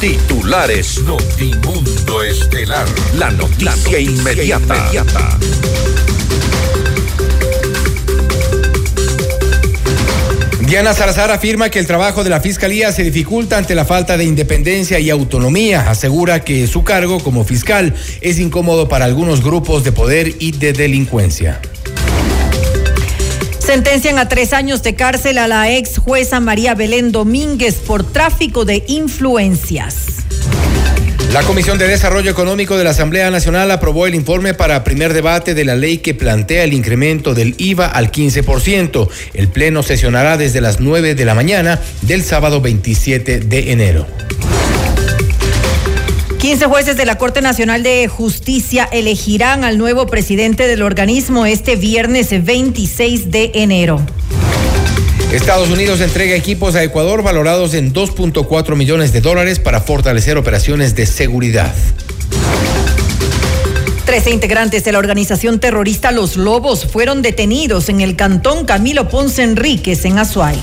Titulares Notimundo Estelar. La noticia, inmediata. Diana Salazar afirma que el trabajo de la Fiscalía se dificulta ante la falta de independencia y autonomía. Asegura que su cargo como fiscal es incómodo para algunos grupos de poder y de delincuencia. Sentencian a tres años de cárcel a la ex jueza María Belén Domínguez por tráfico de influencias. La Comisión de Desarrollo Económico de la Asamblea Nacional aprobó el informe para primer debate de la ley que plantea el incremento del IVA al 15%. El Pleno sesionará desde las 9 de la mañana del sábado 27 de enero. 15 jueces de la Corte Nacional de Justicia elegirán al nuevo presidente del organismo este viernes 26 de enero. Estados Unidos entrega equipos a Ecuador valorados en 2.4 millones de dólares para fortalecer operaciones de seguridad. Trece integrantes de la organización terrorista Los Lobos fueron detenidos en el cantón Camilo Ponce Enríquez en Azuay.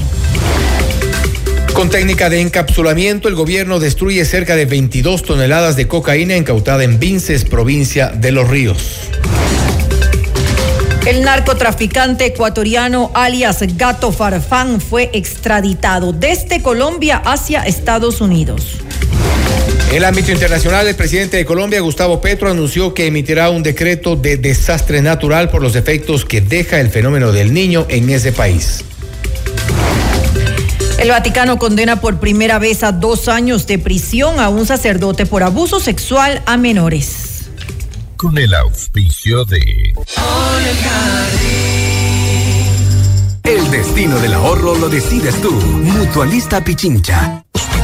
Con técnica de encapsulamiento, el gobierno destruye cerca de 22 toneladas de cocaína incautada en Vinces, provincia de Los Ríos. El narcotraficante ecuatoriano alias Gato Farfán fue extraditado desde Colombia hacia Estados Unidos. En el ámbito internacional, el presidente de Colombia, Gustavo Petro, anunció que emitirá un decreto de desastre natural por los efectos que deja el fenómeno del niño en ese país. El Vaticano condena por primera vez a dos años de prisión a un sacerdote por abuso sexual a menores con el auspicio de... El destino del ahorro lo decides tú. Mutualista Pichincha.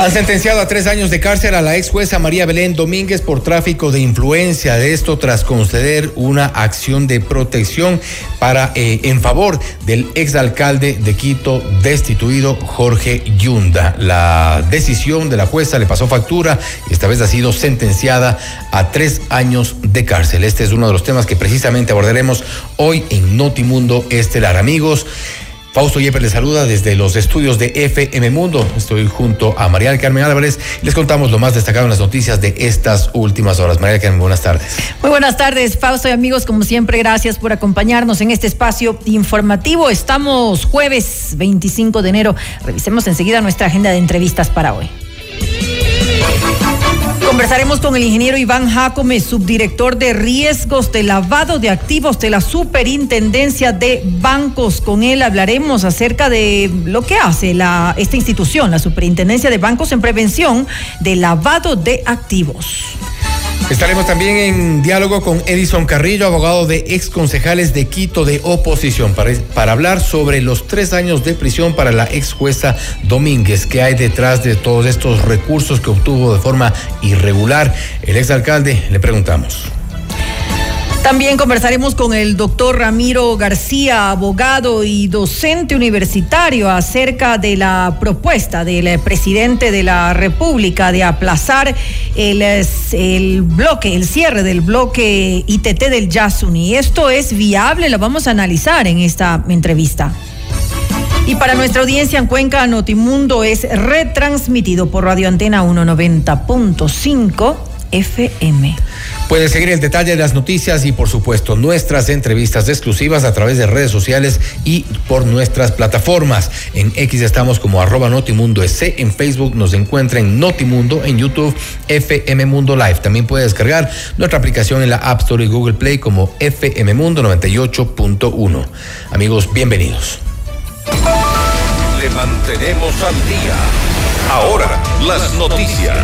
Han sentenciado a tres años de cárcel a la ex jueza María Belén Domínguez por tráfico de influencia. De esto tras conceder una acción de protección para eh, en favor del exalcalde de Quito destituido Jorge Yunda. La decisión de la jueza le pasó factura y esta vez ha sido sentenciada a tres años de cárcel. Este es uno de los temas que precisamente abordaremos hoy en Notimundo Estelar. Amigos. Fausto Yepes les saluda desde los estudios de FM Mundo. Estoy junto a María Carmen Álvarez y les contamos lo más destacado en las noticias de estas últimas horas. María Carmen, buenas tardes. Muy buenas tardes, Fausto y amigos. Como siempre, gracias por acompañarnos en este espacio informativo. Estamos jueves 25 de enero. Revisemos enseguida nuestra agenda de entrevistas para hoy. Conversaremos con el ingeniero Iván Jacome, subdirector de riesgos de lavado de activos de la Superintendencia de Bancos. Con él hablaremos acerca de lo que hace la, esta institución, la Superintendencia de Bancos en prevención de lavado de activos. Estaremos también en diálogo con Edison Carrillo, abogado de ex concejales de Quito de oposición, para, para, hablar sobre los tres años de prisión para la ex jueza Domínguez, que hay detrás de todos estos recursos que obtuvo de forma irregular. El ex alcalde, le preguntamos. También conversaremos con el doctor Ramiro García, abogado y docente universitario, acerca de la propuesta del presidente de la República de aplazar el, bloque, el cierre del bloque ITT del Yasuni. ¿Esto es viable? Lo vamos a analizar en esta entrevista. Y para nuestra audiencia en Cuenca, Notimundo es retransmitido por Radio Antena 190.5 FM. Puede seguir el detalle de las noticias y por supuesto nuestras entrevistas exclusivas a través de redes sociales y por nuestras plataformas. En X estamos como arroba Notimundo S, en Facebook nos encuentra en Notimundo, en YouTube FM Mundo Live. También puede descargar nuestra aplicación en la App Store y Google Play como FM Mundo 98.1. Amigos, bienvenidos. Le mantenemos al día. Ahora, las noticias.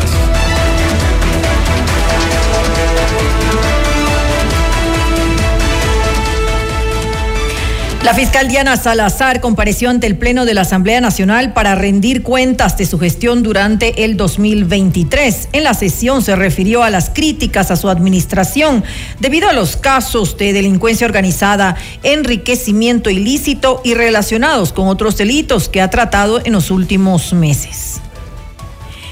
La fiscal Diana Salazar compareció ante el Pleno de la Asamblea Nacional para rendir cuentas de su gestión durante el 2023. En la sesión se refirió a las críticas a su administración debido a los casos de delincuencia organizada, enriquecimiento ilícito y relacionados con otros delitos que ha tratado en los últimos meses.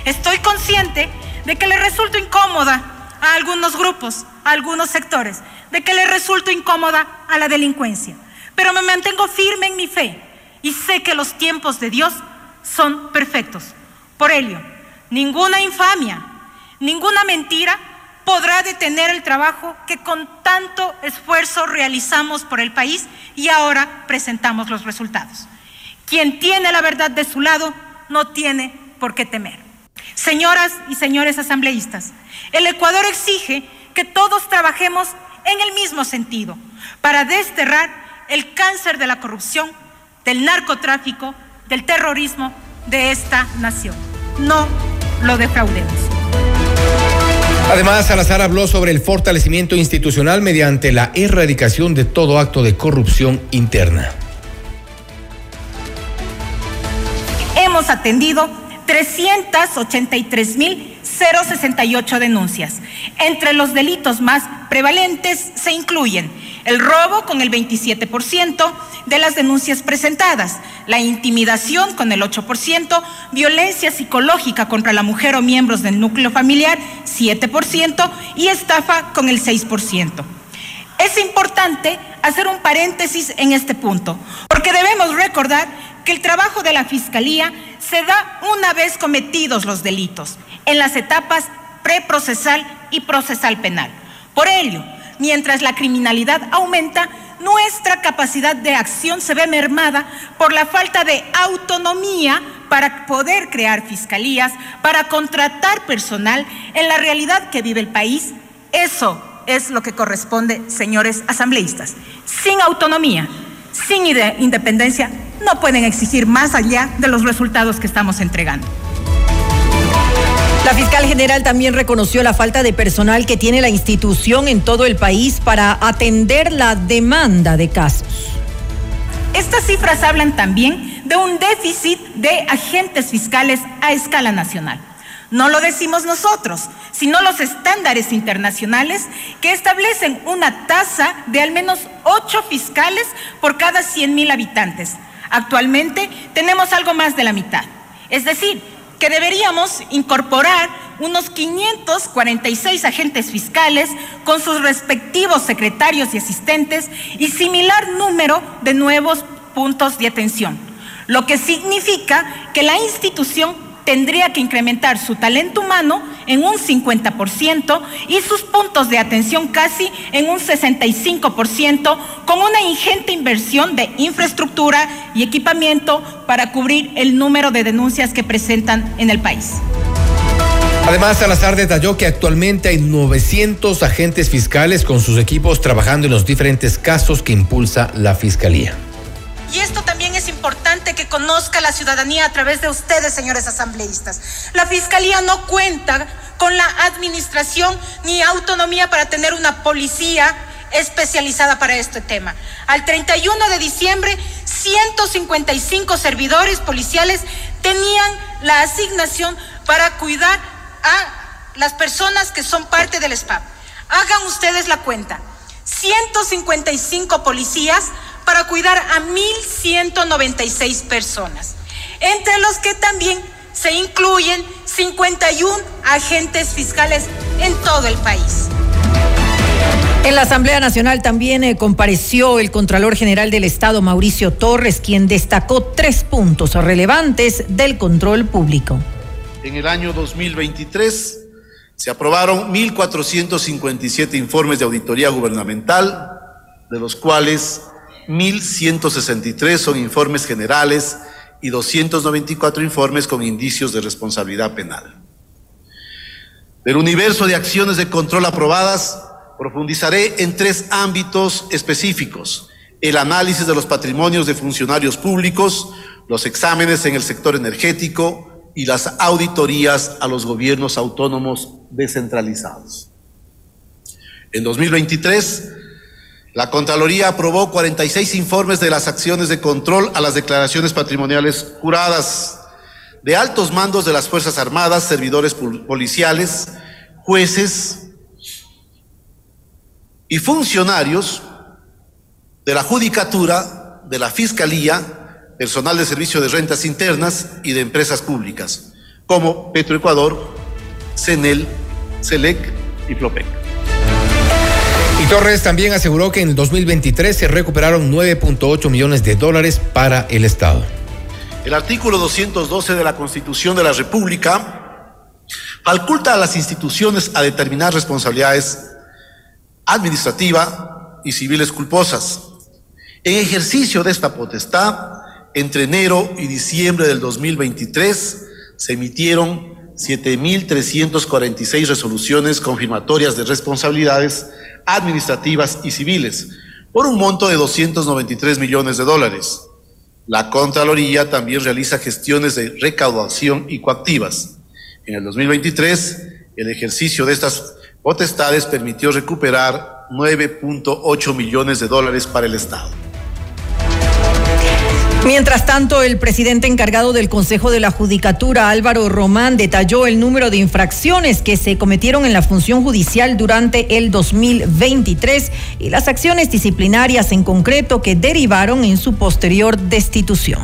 Estoy consciente de que le resulto incómoda a algunos grupos, a algunos sectores, de que le resulto incómoda a la delincuencia pero me mantengo firme en mi fe y sé que los tiempos de Dios son perfectos. Por ello, ninguna infamia, ninguna mentira podrá detener el trabajo que con tanto esfuerzo realizamos por el país y ahora presentamos los resultados. Quien tiene la verdad de su lado no tiene por qué temer. Señoras y señores asambleístas, el Ecuador exige que todos trabajemos en el mismo sentido para desterrar el cáncer de la corrupción, del narcotráfico, del terrorismo de esta nación. No lo defraudemos. Además, Salazar habló sobre el fortalecimiento institucional mediante la erradicación de todo acto de corrupción interna. Hemos atendido 383.068 denuncias. Entre los delitos más prevalentes se incluyen el robo con el 27% de las denuncias presentadas, la intimidación con el 8%, violencia psicológica contra la mujer o miembros del núcleo familiar 7% y estafa con el 6%. Es importante hacer un paréntesis en este punto, porque debemos recordar que el trabajo de la Fiscalía se da una vez cometidos los delitos, en las etapas preprocesal y procesal penal. Por ello, mientras la criminalidad aumenta, nuestra capacidad de acción se ve mermada por la falta de autonomía para poder crear fiscalías, para contratar personal en la realidad que vive el país. Eso es lo que corresponde, señores asambleístas. Sin autonomía, sin independencia, no pueden exigir más allá de los resultados que estamos entregando. La fiscal general también reconoció la falta de personal que tiene la institución en todo el país para atender la demanda de casos. Estas cifras hablan también de un déficit de agentes fiscales a escala nacional. No lo decimos nosotros, sino los estándares internacionales que establecen una tasa de al menos ocho fiscales por cada 100 mil habitantes. Actualmente tenemos algo más de la mitad. Es decir, que deberíamos incorporar unos 546 agentes fiscales con sus respectivos secretarios y asistentes y similar número de nuevos puntos de atención, lo que significa que la institución tendría que incrementar su talento humano en un 50% y sus puntos de atención casi en un 65%, con una ingente inversión de infraestructura y equipamiento para cubrir el número de denuncias que presentan en el país. Además, Salazar detalló que actualmente hay 900 agentes fiscales con sus equipos trabajando en los diferentes casos que impulsa la Fiscalía. Y esto también es importante que conozca la ciudadanía a través de ustedes, señores asambleístas. La Fiscalía no cuenta con la administración ni autonomía para tener una policía especializada para este tema. Al 31 de diciembre, 155 servidores policiales tenían la asignación para cuidar a las personas que son parte del SPAP. Hagan ustedes la cuenta. 155 policías para cuidar a 1.196 personas, entre los que también se incluyen 51 agentes fiscales en todo el país. En la Asamblea Nacional también eh, compareció el Contralor General del Estado, Mauricio Torres, quien destacó tres puntos relevantes del control público. En el año 2023 se aprobaron 1.457 informes de auditoría gubernamental, de los cuales 1.163 son informes generales y 294 informes con indicios de responsabilidad penal. Del universo de acciones de control aprobadas, profundizaré en tres ámbitos específicos. el análisis de los patrimonios de funcionarios públicos, los exámenes en el sector energético y las auditorías a los gobiernos autónomos descentralizados. En 2023, la Contraloría aprobó 46 informes de las acciones de control a las declaraciones patrimoniales juradas de altos mandos de las Fuerzas Armadas, servidores policiales, jueces y funcionarios de la Judicatura, de la Fiscalía, personal de servicio de rentas internas y de empresas públicas, como Petroecuador, CENEL, CELEC y FLOPEC. Torres también aseguró que en el 2023 se recuperaron 9.8 millones de dólares para el Estado. El artículo 212 de la Constitución de la República faculta a las instituciones a determinar responsabilidades administrativas y civiles culposas. En ejercicio de esta potestad, entre enero y diciembre del 2023 se emitieron 7.346 resoluciones confirmatorias de responsabilidades administrativas y civiles por un monto de 293 millones de dólares. La Contraloría también realiza gestiones de recaudación y coactivas. En el 2023, el ejercicio de estas potestades permitió recuperar 9.8 millones de dólares para el Estado. Mientras tanto, el presidente encargado del Consejo de la Judicatura, Álvaro Román, detalló el número de infracciones que se cometieron en la función judicial durante el 2023 y las acciones disciplinarias en concreto que derivaron en su posterior destitución.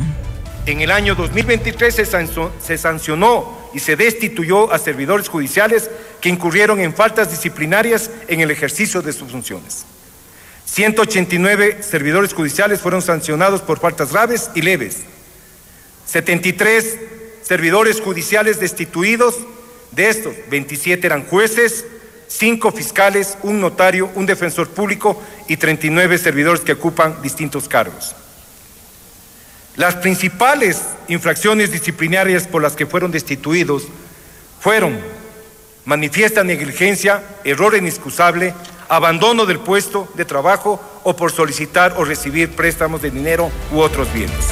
En el año 2023 se sancionó y se destituyó a servidores judiciales que incurrieron en faltas disciplinarias en el ejercicio de sus funciones. 189 servidores judiciales fueron sancionados por faltas graves y leves. 73 servidores judiciales destituidos. De estos, 27 eran jueces, 5 fiscales, un notario, un defensor público y 39 servidores que ocupan distintos cargos. Las principales infracciones disciplinarias por las que fueron destituidos fueron manifiesta negligencia, error inexcusable, abandono del puesto de trabajo o por solicitar o recibir préstamos de dinero u otros bienes.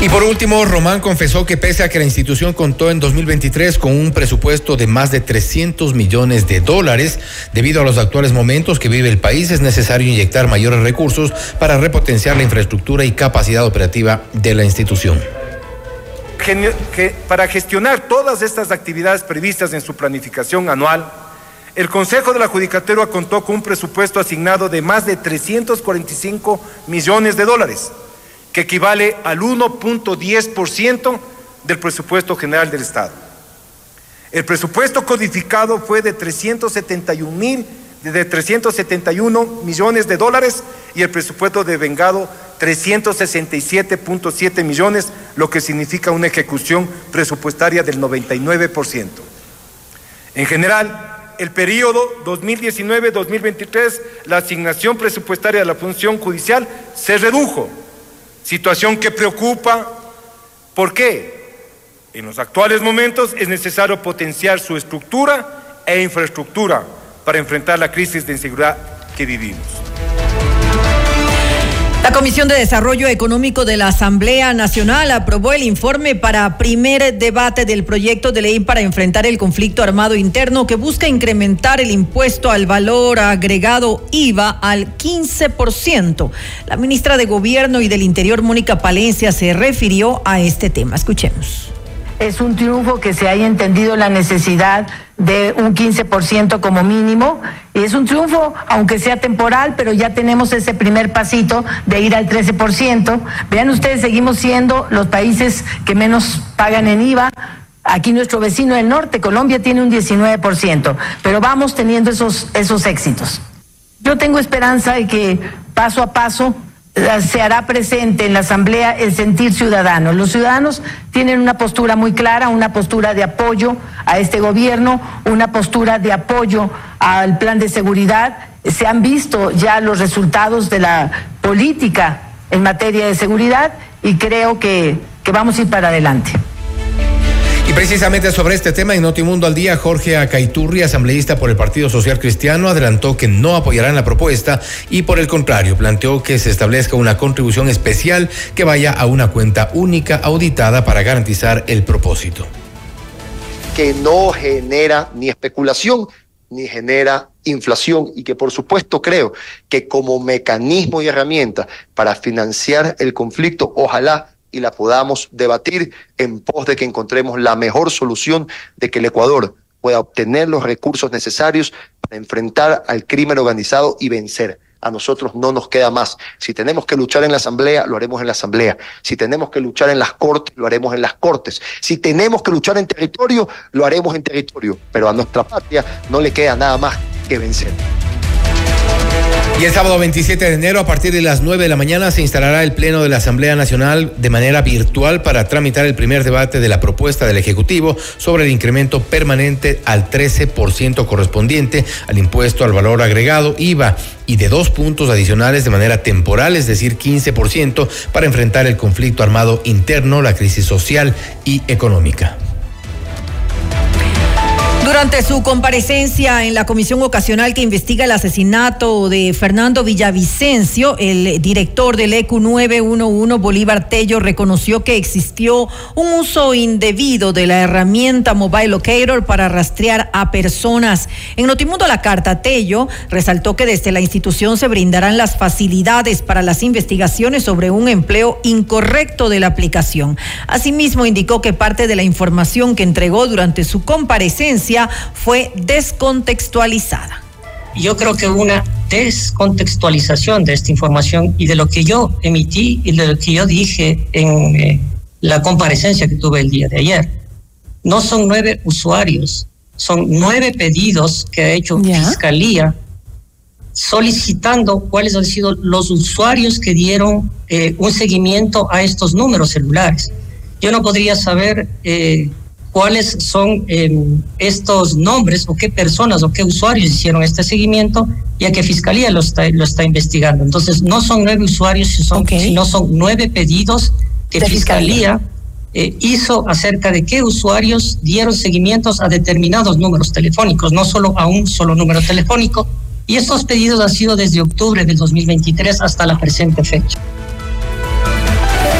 Y por último, Román confesó que pese a que la institución contó en 2023 con un presupuesto de más de 300 millones de dólares, debido a los actuales momentos que vive el país, es necesario inyectar mayores recursos para repotenciar la infraestructura y capacidad operativa de la institución. Para gestionar todas estas actividades previstas en su planificación anual, el Consejo de la Judicatura contó con un presupuesto asignado de más de 345 millones de dólares, que equivale al 1.10% del presupuesto general del Estado. El presupuesto codificado fue de 371 mil de 371 millones de dólares y el presupuesto de vengado 367.7 millones, lo que significa una ejecución presupuestaria del 99%. En general, el periodo 2019-2023, la asignación presupuestaria de la función judicial se redujo, situación que preocupa. ¿Por qué? En los actuales momentos es necesario potenciar su estructura e infraestructura para enfrentar la crisis de inseguridad que vivimos. La Comisión de Desarrollo Económico de la Asamblea Nacional aprobó el informe para primer debate del proyecto de ley para enfrentar el conflicto armado interno que busca incrementar el impuesto al valor agregado IVA al 15%. La ministra de Gobierno y del Interior, Mónica Palencia, se refirió a este tema. Escuchemos. Es un triunfo que se haya entendido la necesidad de un 15% como mínimo. Y es un triunfo, aunque sea temporal, pero ya tenemos ese primer pasito de ir al 13%. Vean ustedes, seguimos siendo los países que menos pagan en IVA. Aquí nuestro vecino del norte, Colombia, tiene un 19%, pero vamos teniendo esos, esos éxitos. Yo tengo esperanza de que paso a paso se hará presente en la Asamblea el sentir ciudadano. Los ciudadanos tienen una postura muy clara, una postura de apoyo a este gobierno, una postura de apoyo al plan de seguridad. Se han visto ya los resultados de la política en materia de seguridad y creo que, que vamos a ir para adelante. Precisamente sobre este tema en Notimundo al Día, Jorge Acaiturri, asambleísta por el Partido Social Cristiano, adelantó que no apoyarán la propuesta y por el contrario planteó que se establezca una contribución especial que vaya a una cuenta única auditada para garantizar el propósito. Que no genera ni especulación ni genera inflación y que por supuesto creo que como mecanismo y herramienta para financiar el conflicto, ojalá y la podamos debatir en pos de que encontremos la mejor solución de que el Ecuador pueda obtener los recursos necesarios para enfrentar al crimen organizado y vencer. A nosotros no nos queda más. Si tenemos que luchar en la Asamblea, lo haremos en la Asamblea. Si tenemos que luchar en las Cortes, lo haremos en las Cortes. Si tenemos que luchar en territorio, lo haremos en territorio. Pero a nuestra patria no le queda nada más que vencer. Y el sábado 27 de enero, a partir de las 9 de la mañana, se instalará el Pleno de la Asamblea Nacional de manera virtual para tramitar el primer debate de la propuesta del Ejecutivo sobre el incremento permanente al 13% correspondiente al impuesto al valor agregado, IVA, y de dos puntos adicionales de manera temporal, es decir, 15%, para enfrentar el conflicto armado interno, la crisis social y económica. Durante su comparecencia en la comisión ocasional que investiga el asesinato de Fernando Villavicencio, el director del EQ 911 Bolívar Tello reconoció que existió un uso indebido de la herramienta Mobile Locator para rastrear a personas. En Notimundo La Carta, Tello resaltó que desde la institución se brindarán las facilidades para las investigaciones sobre un empleo incorrecto de la aplicación. Asimismo, indicó que parte de la información que entregó durante su comparecencia fue descontextualizada. Yo creo que una descontextualización de esta información y de lo que yo emití y de lo que yo dije en eh, la comparecencia que tuve el día de ayer. No son nueve usuarios, son nueve pedidos que ha hecho Fiscalía solicitando cuáles han sido los usuarios que dieron eh, un seguimiento a estos números celulares. Yo no podría saber eh, cuáles son em, estos nombres o qué personas o qué usuarios hicieron este seguimiento, ya que Fiscalía lo está, lo está investigando. Entonces, no son nueve usuarios, sino son nueve pedidos que Fiscalía, eh, hizo acerca de qué usuarios dieron seguimientos a determinados números telefónicos, no solo a un solo número telefónico. Y estos pedidos han sido desde octubre del 2023 hasta la presente fecha.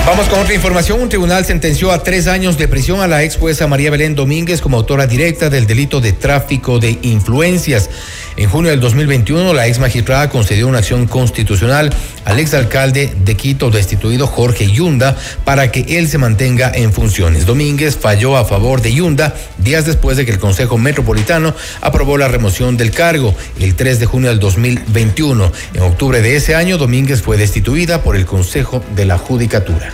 Vamos con otra información. Un tribunal sentenció a tres años de prisión a la ex jueza María Belén Domínguez como autora directa del delito de tráfico de influencias. En junio del 2021, la ex magistrada concedió una acción constitucional al ex alcalde de Quito destituido Jorge Yunda para que él se mantenga en funciones. Domínguez falló a favor de Yunda días después de que el Consejo Metropolitano aprobó la remoción del cargo el 3 de junio del 2021. En octubre de ese año, Domínguez fue destituida por el Consejo de la Judicatura.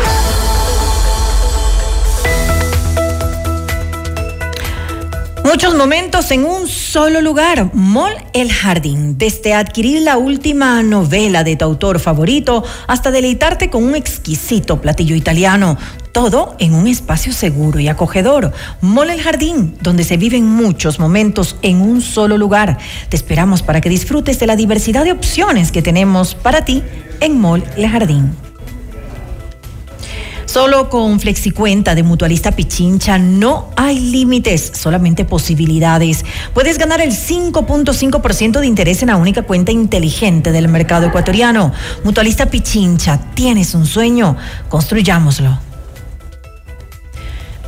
Muchos momentos en un solo lugar. Mall El Jardín. Desde adquirir la última novela de tu autor favorito hasta deleitarte con un exquisito platillo italiano. Todo en un espacio seguro y acogedor. Mall El Jardín, donde se viven muchos momentos en un solo lugar. Te esperamos para que disfrutes de la diversidad de opciones que tenemos para ti en Mall El Jardín. Solo con FlexiCuenta de Mutualista Pichincha no hay límites, solamente posibilidades. Puedes ganar el 5.5% de interés en la única cuenta inteligente del mercado ecuatoriano. Mutualista Pichincha, tienes un sueño, construyámoslo.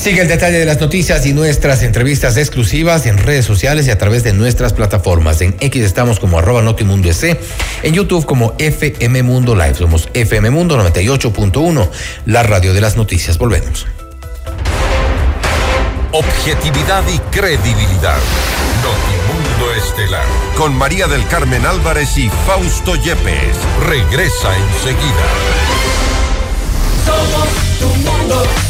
Sigue el detalle de las noticias y nuestras entrevistas exclusivas en redes sociales y a través de nuestras plataformas. En X estamos como arroba Notimundo EC, en YouTube como FM Mundo Live. Somos FM Mundo 98.1, la radio de las noticias. Volvemos. Objetividad y credibilidad. Notimundo Estelar. Con María del Carmen Álvarez y Fausto Yepes. Regresa enseguida. Somos tu mundo.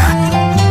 Porque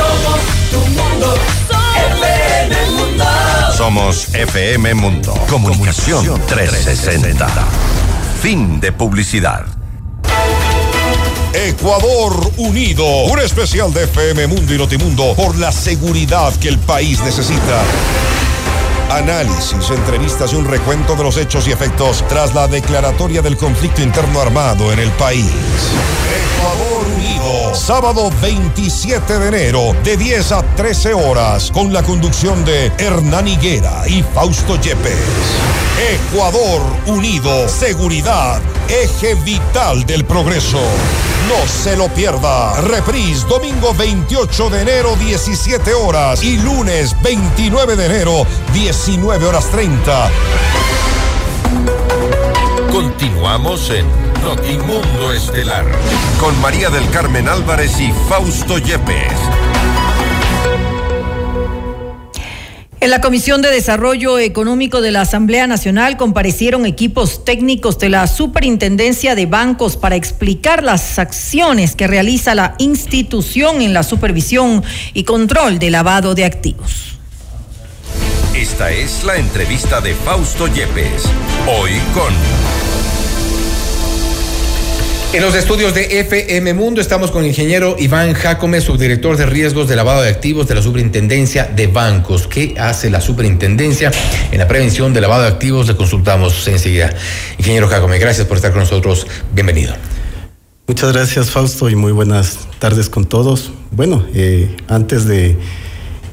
Somos tu mundo. FM Mundo. Somos FM Mundo. Comunicación 360. Fin de publicidad. Ecuador Unido. Un especial de FM Mundo y Notimundo por la seguridad que el país necesita. Análisis, entrevistas y un recuento de los hechos y efectos tras la declaratoria del conflicto interno armado en el país. Ecuador Unido, sábado 27 de enero, de 10 a 13 horas, con la conducción de Hernán Higuera y Fausto Yepes. Ecuador Unido, seguridad, eje vital del progreso. No se lo pierda. Reprise domingo 28 de enero 17 horas y lunes 29 de enero 19 horas 30. Continuamos en Notimundo Estelar con María del Carmen Álvarez y Fausto Yepes. En la Comisión de Desarrollo Económico de la Asamblea Nacional comparecieron equipos técnicos de la Superintendencia de Bancos para explicar las acciones que realiza la institución en la supervisión y control de lavado de activos. Esta es la entrevista de Fausto Yepes, hoy con... En los estudios de FM Mundo estamos con el ingeniero Iván Jacome, subdirector de riesgos de lavado de activos de la Superintendencia de Bancos. ¿Qué hace la Superintendencia en la prevención de lavado de activos? Le consultamos enseguida. Ingeniero Jacome, gracias por estar con nosotros. Bienvenido. Muchas gracias, Fausto, y muy buenas tardes con todos. Bueno, eh, antes de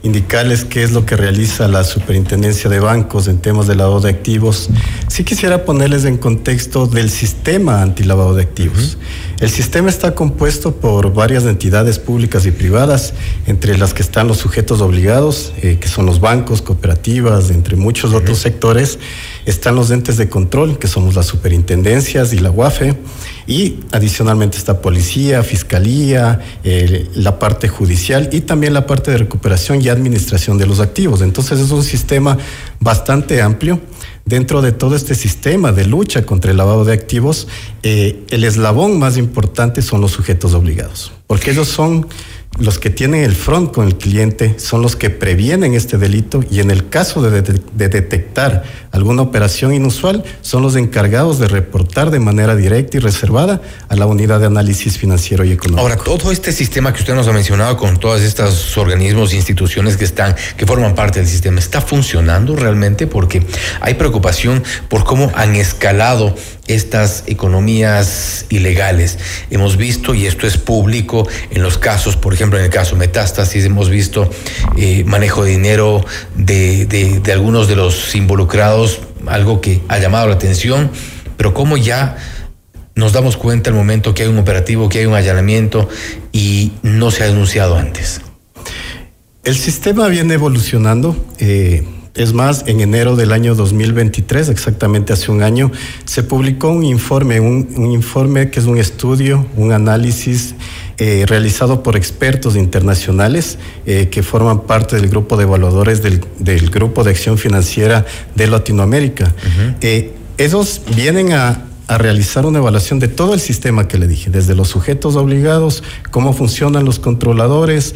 indicarles qué es lo que realiza la Superintendencia de Bancos en temas de lavado de activos, sí quisiera ponerles en contexto del sistema antilavado de activos. El sistema está compuesto por varias entidades públicas y privadas, entre las que están los sujetos obligados, eh, que son los bancos, cooperativas, entre muchos otros sectores. Están los entes de control, que somos las superintendencias y la UAFE. Y adicionalmente está policía, fiscalía, eh, la parte judicial y también la parte de recuperación y administración de los activos. Entonces es un sistema bastante amplio. Dentro de todo este sistema de lucha contra el lavado de activos, eh, el eslabón más importante son los sujetos obligados, porque ellos son los que tienen el front con el cliente son los que previenen este delito y en el caso de, de, de, detectar alguna operación inusual son los encargados de reportar de manera directa y reservada a la unidad de análisis financiero y económico. Ahora, todo este sistema que usted nos ha mencionado con todos estos organismos instituciones que están, que forman parte del sistema, ¿está funcionando realmente? Porque hay preocupación por cómo han escalado estas economías ilegales. Hemos visto, y esto es público, en los casos, por ejemplo, en el caso Metástasis, hemos visto eh, manejo de dinero de, de, algunos de los involucrados, algo que ha llamado la atención, pero cómo ya nos damos cuenta al momento que hay un operativo, que hay un allanamiento y no se ha denunciado antes. El sistema viene evolucionando. Eh, es más, en enero del año 2023, exactamente hace un año, se publicó un informe, un, un informe que es un estudio, un análisis eh, realizado por expertos internacionales eh, que forman parte del grupo de evaluadores del, del, Grupo de Acción Financiera de Latinoamérica. Uh -huh. eh, esos vienen a a realizar una evaluación de todo el sistema que le dije, desde los sujetos obligados, cómo funcionan los controladores,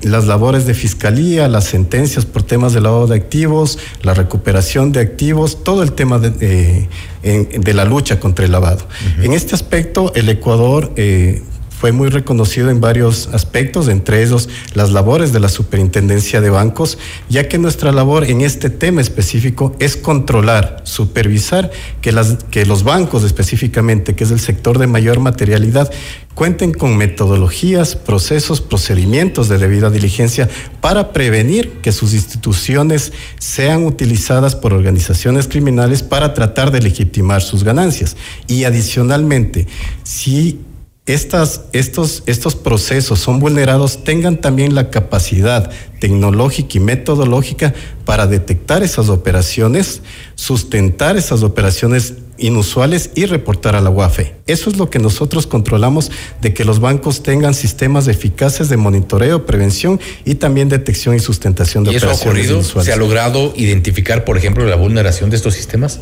las labores de fiscalía, las sentencias por temas de lavado de activos, la recuperación de activos, todo el tema de, de la lucha contra el lavado. En este aspecto, el Ecuador eh, fue muy reconocido en varios aspectos, entre ellos las labores de la Superintendencia de Bancos, ya que nuestra labor en este tema específico es controlar, supervisar que, las, que los bancos específicamente, que es el sector de mayor materialidad, cuenten con metodologías, procesos, procedimientos de debida diligencia para prevenir que sus instituciones sean utilizadas por organizaciones criminales para tratar de legitimar sus ganancias. Y adicionalmente, si estas, estos, estos procesos son vulnerados tengan también la capacidad tecnológica y metodológica para detectar esas operaciones, sustentar esas operaciones inusuales y reportar a la UAFE. Eso es lo que nosotros controlamos de que los bancos tengan sistemas eficaces de monitoreo, prevención y también detección y sustentación de ¿Y eso ha ocurrido? ¿Se ha logrado identificar, por ejemplo, la vulneración de estos sistemas?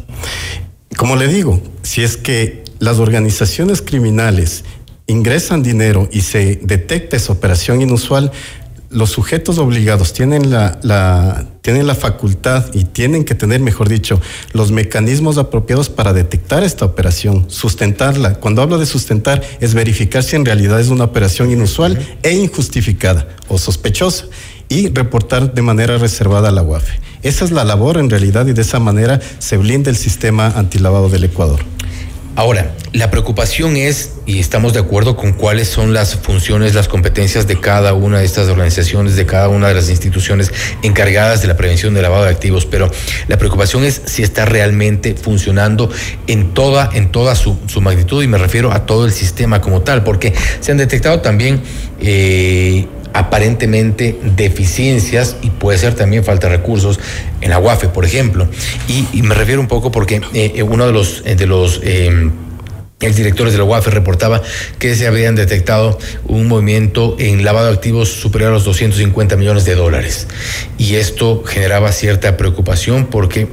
Como le digo, si es que las organizaciones criminales ingresan dinero y se detecta esa operación inusual, los sujetos obligados tienen la, tienen la facultad y tienen que tener, mejor dicho, los mecanismos apropiados para detectar esta operación, sustentarla. Cuando hablo de sustentar, es verificar si en realidad es una operación inusual e injustificada o sospechosa y reportar de manera reservada a la UAFE. Esa es la labor en realidad y de esa manera se blinda el sistema antilavado del Ecuador. Ahora, la preocupación es, y estamos de acuerdo con cuáles son las funciones, las competencias de cada una de estas organizaciones, de cada una de las instituciones encargadas de la prevención del lavado de activos, pero la preocupación es si está realmente funcionando en toda, en toda su, magnitud, y me refiero a todo el sistema como tal, porque se han detectado también eh, aparentemente deficiencias y puede ser también falta de recursos en la UAFE, por ejemplo. Y, me refiero un poco porque eh, eh, uno de los, eh, de los directores de la UAFE reportaba que se habían detectado un movimiento en lavado de activos superior a los 250 millones de dólares. Y esto generaba cierta preocupación porque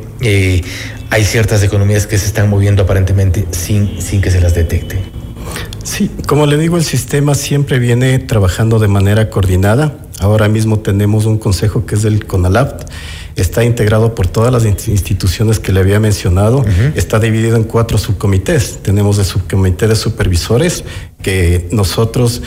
hay ciertas economías que se están moviendo aparentemente sin, sin que se las detecte. Sí, como le digo, el sistema siempre viene trabajando de manera coordinada. Ahora mismo tenemos un consejo que es el CONALAPT. Está integrado por todas las instituciones que le había mencionado. Está dividido en cuatro subcomités. Tenemos el subcomité de supervisores que nosotros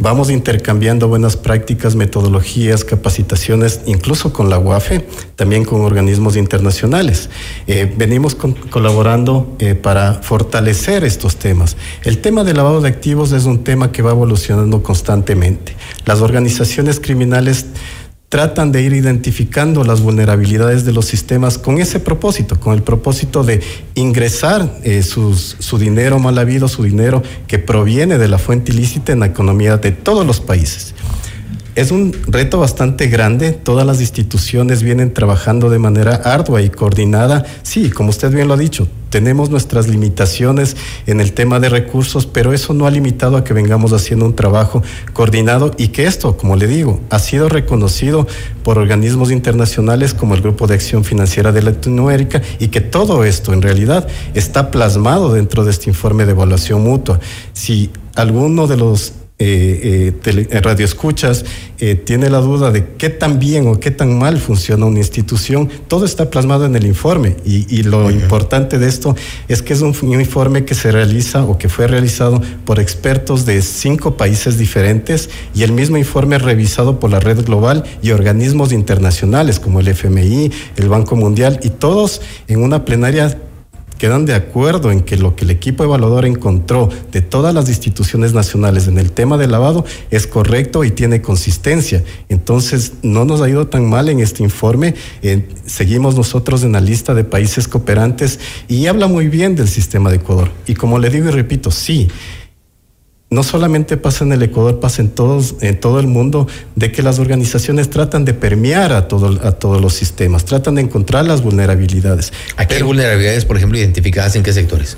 Vamos intercambiando buenas prácticas, metodologías, capacitaciones, incluso con la UAFE, también con organismos internacionales. Eh, venimos colaborando eh, para fortalecer estos temas. El tema del lavado de activos es un tema que va evolucionando constantemente. Las organizaciones criminales tratan de ir identificando las vulnerabilidades de los sistemas con ese propósito, con el propósito de ingresar eh, su dinero mal habido, su dinero que proviene de la fuente ilícita en la economía de todos los países. Es un reto bastante grande, todas las instituciones vienen trabajando de manera ardua y coordinada. Sí, como usted bien lo ha dicho, tenemos nuestras limitaciones en el tema de recursos, pero eso no ha limitado a que vengamos haciendo un trabajo coordinado y que esto, como le digo, ha sido reconocido por organismos internacionales como el Grupo de Acción Financiera de Latinoamérica y que todo esto en realidad está plasmado dentro de este informe de evaluación mutua. Si alguno de los eh, eh, radio escuchas, eh, tiene la duda de qué tan bien o qué tan mal funciona una institución, todo está plasmado en el informe y, lo importante de esto es que es un, informe que se realiza o que fue realizado por expertos de cinco países diferentes y el mismo informe revisado por la red global y organismos internacionales como el FMI, el Banco Mundial y todos en una plenaria quedan de acuerdo en que lo que el equipo evaluador encontró de todas las instituciones nacionales en el tema del lavado es correcto y tiene consistencia. Entonces, no nos ha ido tan mal en este informe. Eh, seguimos nosotros en la lista de países cooperantes y habla muy bien del sistema de Ecuador. Y como le digo y repito, sí, no solamente pasa en el Ecuador, pasa en, todos, en todo el mundo, de que las organizaciones tratan de permear a, todo, a todos los sistemas, tratan de encontrar las vulnerabilidades. ¿A qué vulnerabilidades, por ejemplo, identificadas en qué sectores?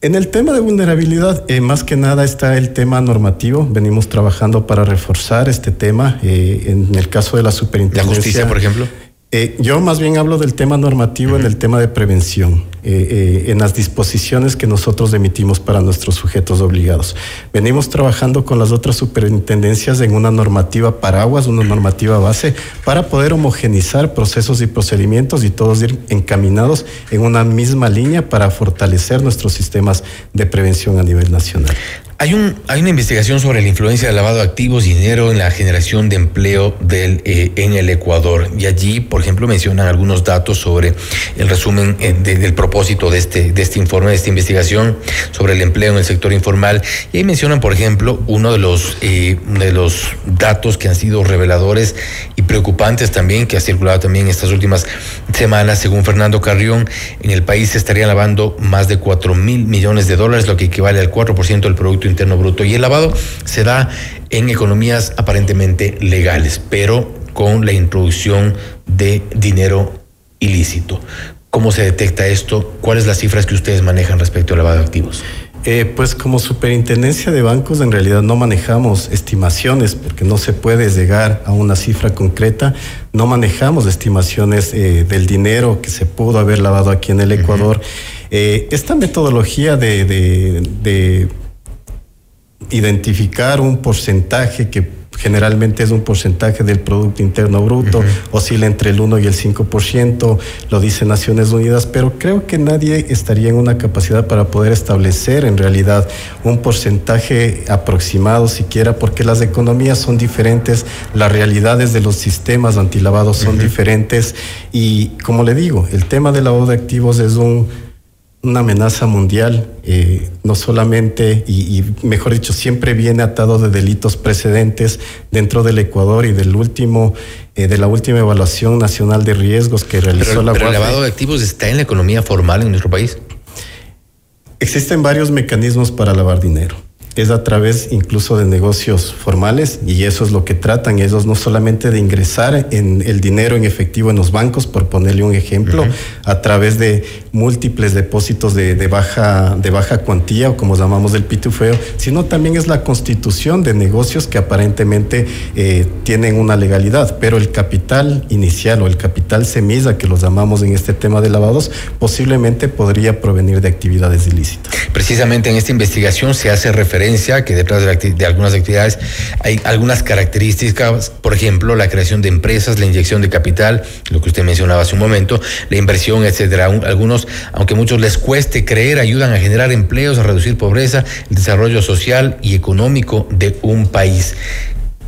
En el tema de vulnerabilidad, eh, más que nada está el tema normativo. Venimos trabajando para reforzar este tema. Eh, en el caso de la superintendencia. ¿La justicia, por ejemplo? Eh, yo más bien hablo del tema normativo en el tema de prevención. eh, en las disposiciones que nosotros emitimos para nuestros sujetos obligados. Venimos trabajando con las otras superintendencias en una normativa paraguas, una normativa base, para poder homogenizar procesos y procedimientos y todos ir encaminados en una misma línea para fortalecer nuestros sistemas de prevención a nivel nacional. Hay, un, hay una investigación sobre la influencia del lavado de activos y dinero en la generación de empleo del, eh, en el Ecuador. Y allí, por ejemplo, mencionan algunos datos sobre el resumen eh, del propósito de este, este informe, de esta investigación sobre el empleo en el sector informal. Y ahí mencionan, por ejemplo, uno de los, eh, de los datos que han sido reveladores y preocupantes también, que ha circulado también estas últimas semanas, según Fernando Carrión, en el país se estarían lavando más de 4 mil millones de dólares, lo que equivale al 4% del Producto Interno Bruto. Y el lavado se da en economías aparentemente legales, pero con la introducción de dinero ilícito. ¿Cómo se detecta esto? ¿Cuáles las cifras que ustedes manejan respecto al lavado de activos? Eh, pues como superintendencia de bancos en realidad no manejamos estimaciones porque no se puede llegar a una cifra concreta, no manejamos estimaciones eh, del dinero que se pudo haber lavado aquí en el Ecuador. Eh, esta metodología de identificar un porcentaje que generalmente es un porcentaje del Producto Interno Bruto, oscila entre el 1 y el 5%, lo dice Naciones Unidas, pero creo que nadie estaría en una capacidad para poder establecer en realidad un porcentaje aproximado siquiera, porque las economías son diferentes, las realidades de los sistemas antilavados son diferentes y como le digo, el tema del lavado de activos es un una amenaza mundial, eh, no solamente, y, mejor dicho, siempre viene atado de delitos precedentes dentro del Ecuador y del último, eh, de la última evaluación nacional de riesgos que realizó la Pero el lavado de activos está en la economía formal en nuestro país. Existen varios mecanismos para lavar dinero es a través incluso de negocios formales y eso es lo que tratan ellos, no solamente de ingresar en el dinero en efectivo en los bancos, por ponerle un ejemplo, a través de múltiples depósitos de, baja, de baja cuantía o como llamamos del pitufeo, sino también es la constitución de negocios que aparentemente eh, tienen una legalidad, pero el capital inicial o el capital semilla que los llamamos en este tema de lavados posiblemente podría provenir de actividades ilícitas. Precisamente en esta investigación se hace referencia que detrás de, algunas actividades hay algunas características, por ejemplo, la creación de empresas, la inyección de capital, lo que usted mencionaba hace un momento, la inversión, etcétera. Algunos, aunque muchos les cueste creer, ayudan a generar empleos, a reducir pobreza, el desarrollo social y económico de un país.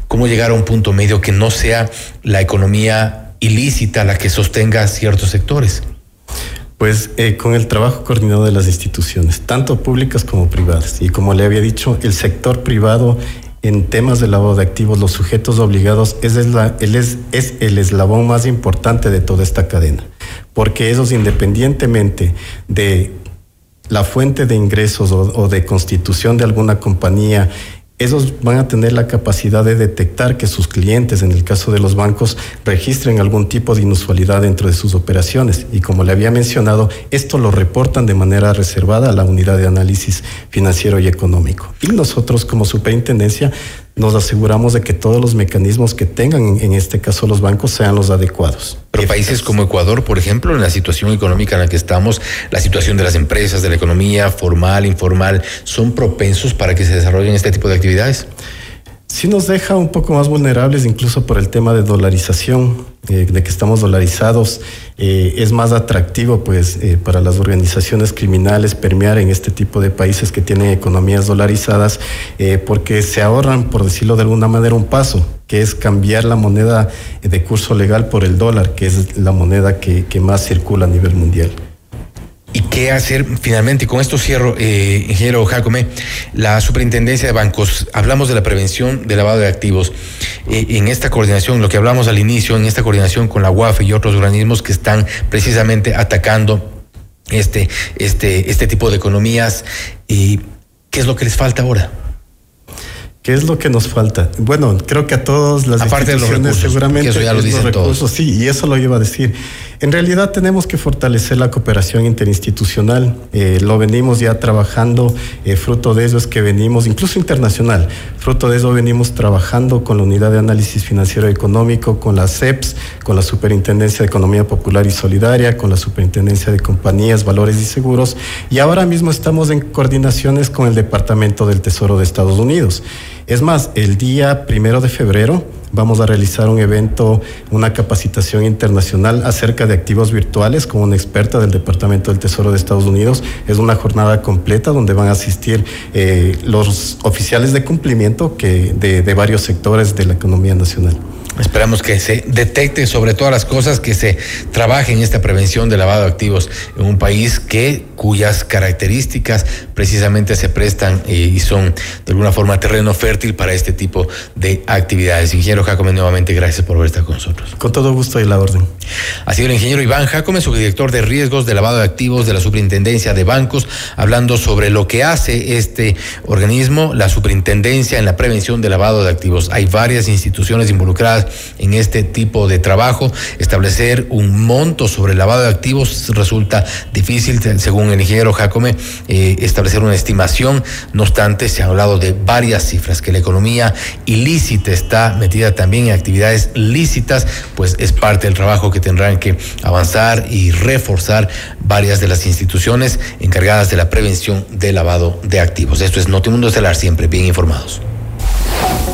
¿Cómo llegar a un punto medio que no sea la economía ilícita la que sostenga ciertos sectores? Pues eh, con el trabajo coordinado de las instituciones, tanto públicas como privadas. Y como le había dicho, el sector privado en temas de lavado de activos, los sujetos obligados, es el eslabón más importante de toda esta cadena. Porque ellos, independientemente de la fuente de ingresos o, o de constitución de alguna compañía, esos van a tener la capacidad de detectar que sus clientes, en el caso de los bancos, registren algún tipo de inusualidad dentro de sus operaciones. Y como le había mencionado, esto lo reportan de manera reservada a la unidad de análisis financiero y económico. Y nosotros como superintendencia nos aseguramos de que todos los mecanismos que tengan, en este caso los bancos, sean los adecuados. Pero países como Ecuador, por ejemplo, en la situación económica en la que estamos, la situación de las empresas, de la economía formal, informal, ¿son propensos para que se desarrollen este tipo de actividades? Sí nos deja un poco más vulnerables incluso por el tema de dolarización, eh, de que estamos dolarizados. Eh, es más atractivo pues eh, para las organizaciones criminales permear en este tipo de países que tienen economías dolarizadas porque se ahorran, por decirlo de alguna manera, un paso que es cambiar la moneda de curso legal por el dólar, que es la moneda que más circula a nivel mundial. ¿Y qué hacer finalmente? Con esto cierro, eh, ingeniero Jacome, la superintendencia de bancos, hablamos de la prevención del lavado de activos. Eh, en esta coordinación, lo que hablamos al inicio, en esta coordinación con la UAF y otros organismos que están precisamente atacando este, este, este tipo de economías, ¿y ¿qué es lo que les falta ahora? ¿Qué es lo que nos falta? Bueno, creo que a todos las Aparte instituciones de los recursos, seguramente eso ya lo dicen recursos, todos. sí, y eso lo iba a decir. En realidad tenemos que fortalecer la cooperación interinstitucional. Eh, lo venimos ya trabajando, eh, fruto de eso es que venimos, incluso internacional, fruto de eso venimos trabajando con la Unidad de Análisis Financiero y Económico, con la CEPS, con la Superintendencia de Economía Popular y Solidaria, con la Superintendencia de Compañías, Valores y Seguros, y ahora mismo estamos en coordinaciones con el Departamento del Tesoro de Estados Unidos. Es más, el día primero de febrero vamos a realizar un evento, una capacitación internacional acerca de activos virtuales con una experta del Departamento del Tesoro de Estados Unidos. Es una jornada completa donde van a asistir eh, los oficiales de cumplimiento que, de, de varios sectores de la economía nacional. Esperamos que se detecte sobre todas las cosas, que se trabaje en esta prevención de lavado de activos en un país que cuyas características precisamente se prestan eh, y son de alguna forma terreno fértil para este tipo de actividades. Ingeniero Jacome, nuevamente gracias por estar con nosotros. Con todo gusto y la orden. Ha sido el ingeniero Iván Jacome, subdirector de riesgos de lavado de activos de la Superintendencia de Bancos, hablando sobre lo que hace este organismo, la Superintendencia en la prevención de lavado de activos. Hay varias instituciones involucradas en este tipo de trabajo. Establecer un monto sobre el lavado de activos resulta difícil, según el ingeniero Jacome, eh, establecer una estimación. No obstante, se ha hablado de varias cifras, que la economía ilícita está metida también en actividades lícitas, pues es parte del trabajo que tendrán que avanzar y reforzar varias de las instituciones encargadas de la prevención del lavado de activos. Esto es Notimundo Estelar, siempre bien informados.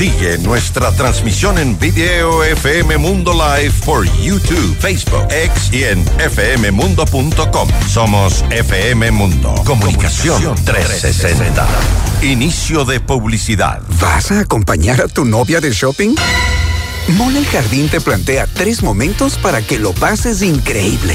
Sigue nuestra transmisión en video FM Mundo Live por YouTube, Facebook, X y en fmmundo.com. Somos FM Mundo. Comunicación 360. Inicio de publicidad. ¿Vas a acompañar a tu novia de shopping? Mole el Jardín te plantea tres momentos para que lo pases increíble.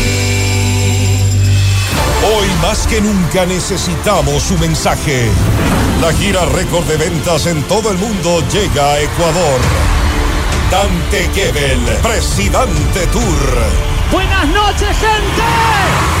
Hoy más que nunca necesitamos su mensaje. La gira récord de ventas en todo el mundo llega a Ecuador. Dante Gebel, Presidente Tour. Buenas noches, gente.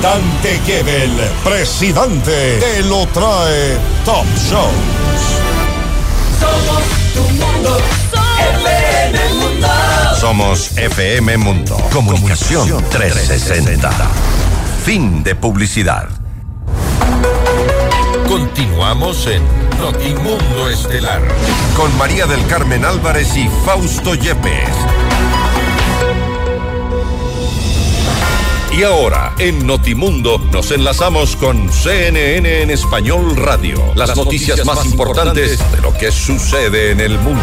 Dante Gebel, presidente, te lo trae Top Shows. Somos tu mundo. FM Mundo. Somos FM Mundo. Comunicación 360. Fin de publicidad. Continuamos en Notimundo Estelar con María del Carmen Álvarez y Fausto Yepes. Y ahora, en Notimundo, nos enlazamos con CNN en Español Radio. Las, noticias, más importantes de lo que sucede en el mundo.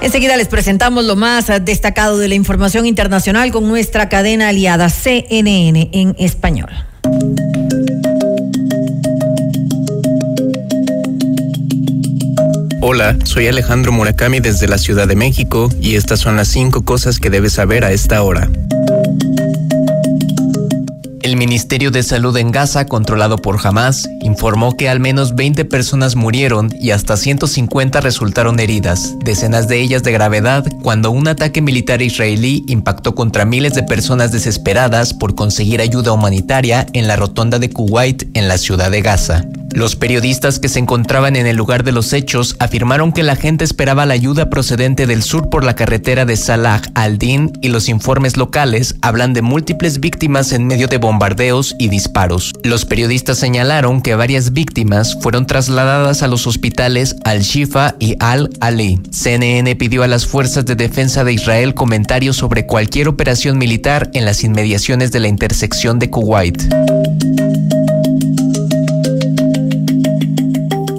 Enseguida les presentamos lo más destacado de la información internacional con nuestra cadena aliada CNN en español. Hola, soy Alejandro Murakami desde la Ciudad de México y estas son las cinco cosas que debes saber a esta hora. El Ministerio de Salud en Gaza, controlado por Hamas, informó que al menos 20 personas murieron y hasta 150 resultaron heridas, decenas de ellas de gravedad, cuando un ataque militar israelí impactó contra miles de personas desesperadas por conseguir ayuda humanitaria en la rotonda de Kuwait en la ciudad de Gaza. Los periodistas que se encontraban en el lugar de los hechos afirmaron que la gente esperaba la ayuda procedente del sur por la carretera de Salah al-Din y los informes locales hablan de múltiples víctimas en medio de bombardeos y disparos. Los periodistas señalaron que varias víctimas fueron trasladadas a los hospitales Al-Shifa y Al-Ali. CNN pidió a las fuerzas de defensa de Israel comentarios sobre cualquier operación militar en las inmediaciones de la intersección de Kuwait.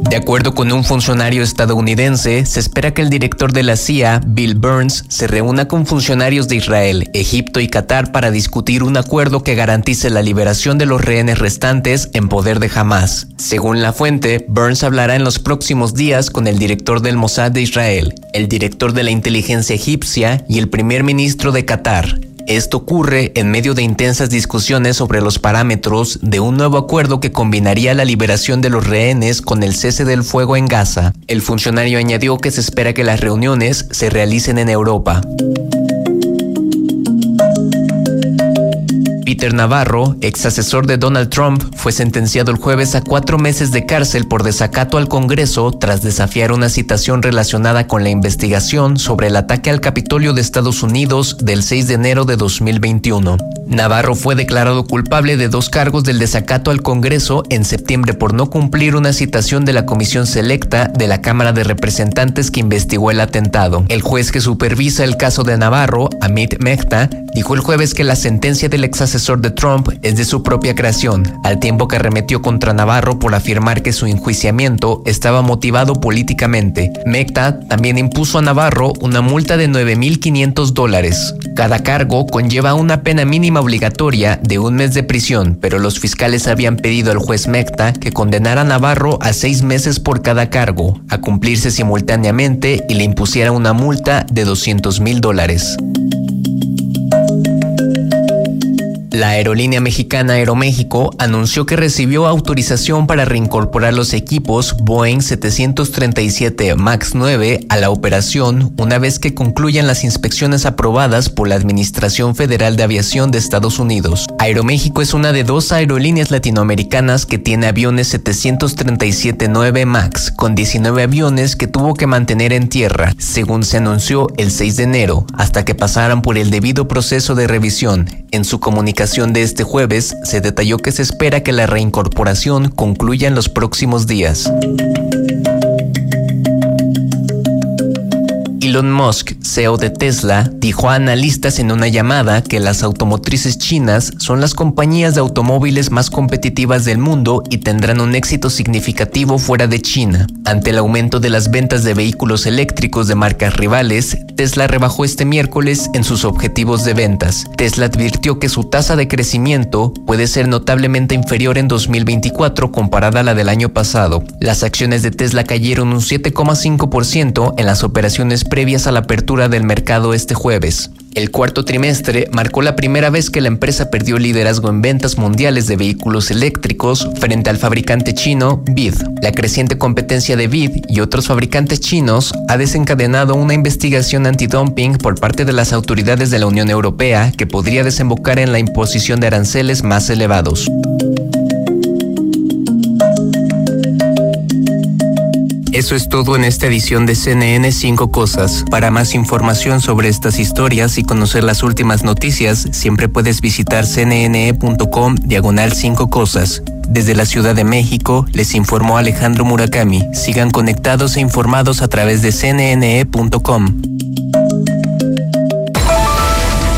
De acuerdo con un funcionario estadounidense, se espera que el director de la CIA, Bill Burns, se reúna con funcionarios de Israel, Egipto y Qatar para discutir un acuerdo que garantice la liberación de los rehenes restantes en poder de Hamas. Según la fuente, Burns hablará en los próximos días con el director del Mossad de Israel, el director de la inteligencia egipcia y el primer ministro de Qatar. Esto ocurre en medio de intensas discusiones sobre los parámetros de un nuevo acuerdo que combinaría la liberación de los rehenes con el cese del fuego en Gaza. El funcionario añadió que se espera que las reuniones se realicen en Europa. Peter Navarro, ex asesor de Donald Trump, fue sentenciado el jueves a cuatro meses de cárcel por desacato al Congreso tras desafiar una citación relacionada con la investigación sobre el ataque al Capitolio de Estados Unidos del 6 de enero de 2021. Navarro fue declarado culpable de dos cargos del desacato al Congreso en septiembre por no cumplir una citación de la Comisión Selecta de la Cámara de Representantes que investigó el atentado. El juez que supervisa el caso de Navarro, Amit Mehta, dijo el jueves que la sentencia del ex asesor de Trump es de su propia creación, al tiempo que arremetió contra Navarro por afirmar que su enjuiciamiento estaba motivado políticamente. Mehta también impuso a Navarro una multa de 9.500 dólares. Cada cargo conlleva una pena mínima obligatoria de un mes de prisión, pero los fiscales habían pedido al juez Mecta que condenara a Navarro a seis meses por cada cargo, a cumplirse simultáneamente y le impusiera una multa de 200 mil dólares. La aerolínea mexicana Aeroméxico anunció que recibió autorización para reincorporar los equipos Boeing 737 MAX 9 a la operación una vez que concluyan las inspecciones aprobadas por la Administración Federal de Aviación de Estados Unidos. Aeroméxico es una de dos aerolíneas latinoamericanas que tiene aviones 737-9 MAX con 19 aviones que tuvo que mantener en tierra, según se anunció el 6 de enero, hasta que pasaran por el debido proceso de revisión. En su comunicación de este jueves se detalló que se espera que la reincorporación concluya en los próximos días. Elon Musk, CEO de Tesla, dijo a analistas en una llamada que las automotrices chinas son las compañías de automóviles más competitivas del mundo y tendrán un éxito significativo fuera de China. Ante el aumento de las ventas de vehículos eléctricos de marcas rivales, Tesla rebajó este miércoles en sus objetivos de ventas. Tesla advirtió que su tasa de crecimiento puede ser notablemente inferior en 2024 comparada a la del año pasado. Las acciones de Tesla cayeron un 7,5% en las operaciones previas a la apertura del mercado este jueves. El cuarto trimestre marcó la primera vez que la empresa perdió liderazgo en ventas mundiales de vehículos eléctricos frente al fabricante chino BID. La creciente competencia de BID y otros fabricantes chinos ha desencadenado una investigación antidumping por parte de las autoridades de la Unión Europea que podría desembocar en la imposición de aranceles más elevados. Eso es todo en esta edición de CNN 5 Cosas. Para más información sobre estas historias y conocer las últimas noticias, siempre puedes visitar cnne.com diagonal 5 Cosas. Desde la Ciudad de México, les informó Alejandro Murakami. Sigan conectados e informados a través de cnne.com.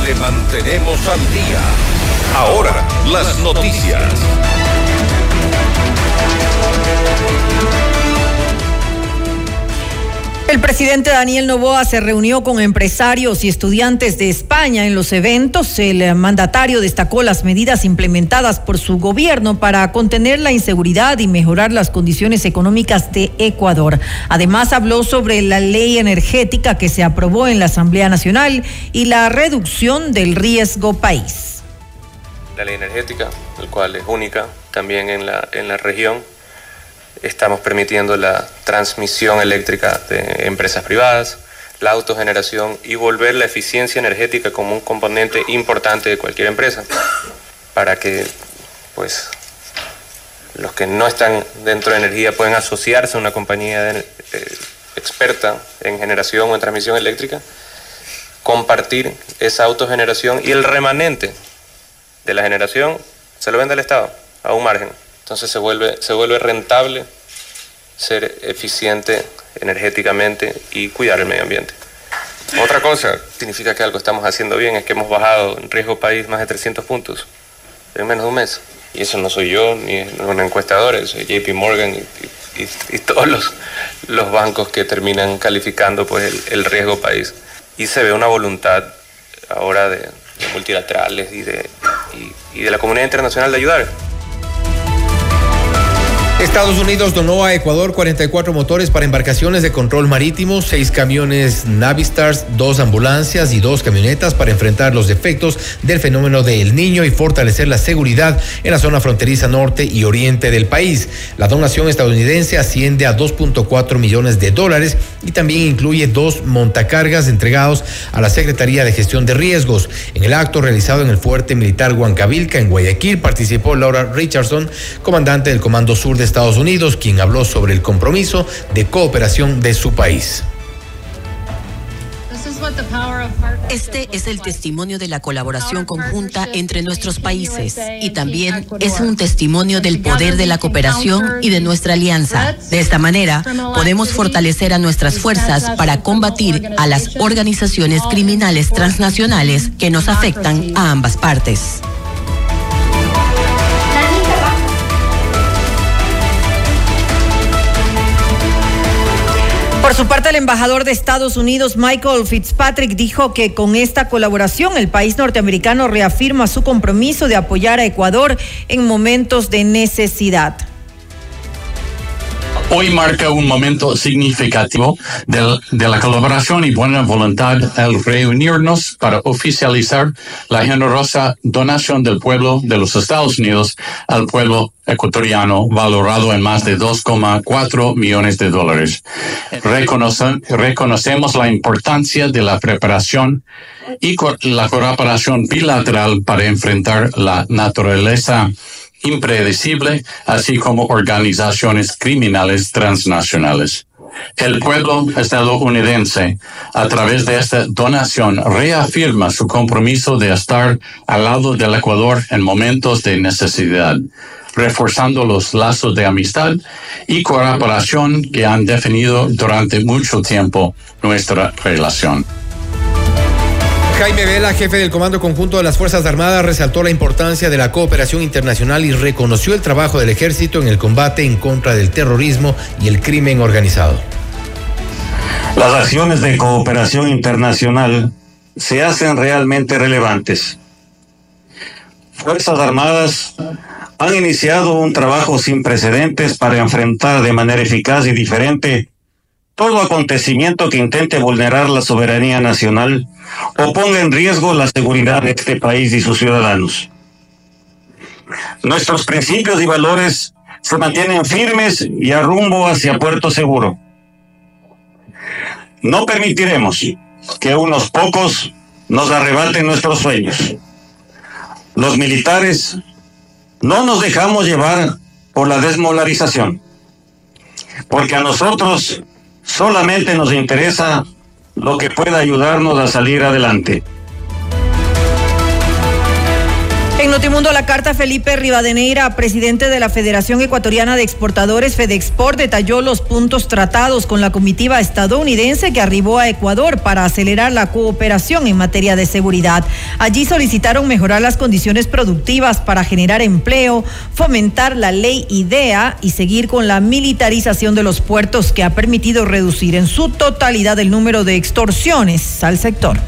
Le mantenemos al día. Ahora, las noticias. El presidente Daniel Novoa se reunió con empresarios y estudiantes de España en los eventos. El mandatario destacó las medidas implementadas por su gobierno para contener la inseguridad y mejorar las condiciones económicas de Ecuador. Además, habló sobre la ley energética que se aprobó en la Asamblea Nacional y la reducción del riesgo país. La ley energética, el cual es única también en la, en la región estamos permitiendo la transmisión eléctrica de empresas privadas, la autogeneración y volver la eficiencia energética como un componente importante de cualquier empresa para que pues los que no están dentro de energía pueden asociarse a una compañía eh, experta en generación o en transmisión eléctrica, compartir esa autogeneración y el remanente de la generación se lo vende al Estado a un margen. Entonces se vuelve, se vuelve rentable ser eficiente energéticamente y cuidar el medio ambiente. Otra cosa, significa que algo estamos haciendo bien, es que hemos bajado en riesgo país más de 300 puntos en menos de un mes. Y eso no soy yo, ni un encuestador, JP Morgan y, todos los, los, bancos que terminan calificando pues, el, riesgo país. Y se ve una voluntad ahora de, multilaterales y de, y de la comunidad internacional de ayudar. Estados Unidos donó a Ecuador 44 motores para embarcaciones de control marítimo, seis camiones Navistars, dos ambulancias y dos camionetas para enfrentar los efectos del fenómeno del Niño y fortalecer la seguridad en la zona fronteriza norte y oriente del país. La donación estadounidense asciende a 2.4 millones de dólares y también incluye dos montacargas entregados a la Secretaría de Gestión de Riesgos. En el acto realizado en el fuerte militar Huancavilca, en Guayaquil, participó Laura Richardson, comandante del Comando Sur de Estados Unidos, quien habló sobre el compromiso de cooperación de su país. Este es el testimonio de la colaboración conjunta entre nuestros países y también es un testimonio del poder de la cooperación y de nuestra alianza. De esta manera, podemos fortalecer a nuestras fuerzas para combatir a las organizaciones criminales transnacionales que nos afectan a ambas partes. Por su parte, el embajador de Estados Unidos, Michael Fitzpatrick, dijo que con esta colaboración el país norteamericano reafirma su compromiso de apoyar a Ecuador en momentos de necesidad. Hoy marca un momento significativo de, la colaboración y buena voluntad al reunirnos para oficializar la generosa donación del pueblo de los Estados Unidos al pueblo ecuatoriano valorado en más de 2,4 millones de dólares. reconocemos la importancia de la preparación y la colaboración bilateral para enfrentar la naturaleza impredecible, así como organizaciones criminales transnacionales. El pueblo estadounidense, a través de esta donación, reafirma su compromiso de estar al lado del Ecuador en momentos de necesidad, reforzando los lazos de amistad y colaboración que han definido durante mucho tiempo nuestra relación. Jaime Vela, jefe del Comando Conjunto de las Fuerzas Armadas, resaltó la importancia de la cooperación internacional y reconoció el trabajo del ejército en el combate en contra del terrorismo y el crimen organizado. Las acciones de cooperación internacional se hacen realmente relevantes. Fuerzas Armadas han iniciado un trabajo sin precedentes para enfrentar de manera eficaz y diferente todo acontecimiento que intente vulnerar la soberanía nacional o ponga en riesgo la seguridad de este país y sus ciudadanos. Nuestros principios y valores se mantienen firmes y a rumbo hacia puerto seguro. No permitiremos que unos pocos nos arrebaten nuestros sueños. Los militares no nos dejamos llevar por la desmolarización, porque a nosotros Solamente nos interesa lo que pueda ayudarnos a salir adelante. En Notimundo la carta Felipe Rivadeneira, presidente de la Federación Ecuatoriana de Exportadores FedExport, detalló los puntos tratados con la comitiva estadounidense que arribó a Ecuador para acelerar la cooperación en materia de seguridad. Allí solicitaron mejorar las condiciones productivas para generar empleo, fomentar la ley IDEA y seguir con la militarización de los puertos que ha permitido reducir en su totalidad el número de extorsiones al sector.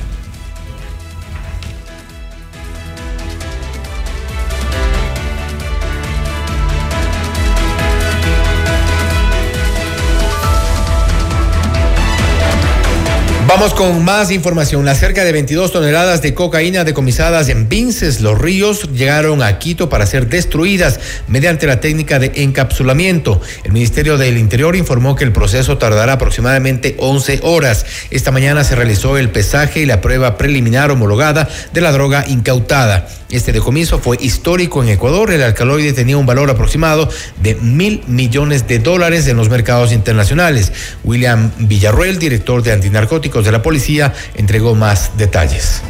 Vamos con más información. Las cerca de 22 toneladas de cocaína decomisadas en Vinces, Los Ríos, llegaron a Quito para ser destruidas mediante la técnica de encapsulamiento. El Ministerio del Interior informó que el proceso tardará aproximadamente 11 horas. Esta mañana se realizó el pesaje y la prueba preliminar homologada de la droga incautada. Este decomiso fue histórico en Ecuador. El alcaloide tenía un valor aproximado de mil millones de dólares en los mercados internacionales. William Villarruel, director de antinarcóticos de la policía, entregó más detalles.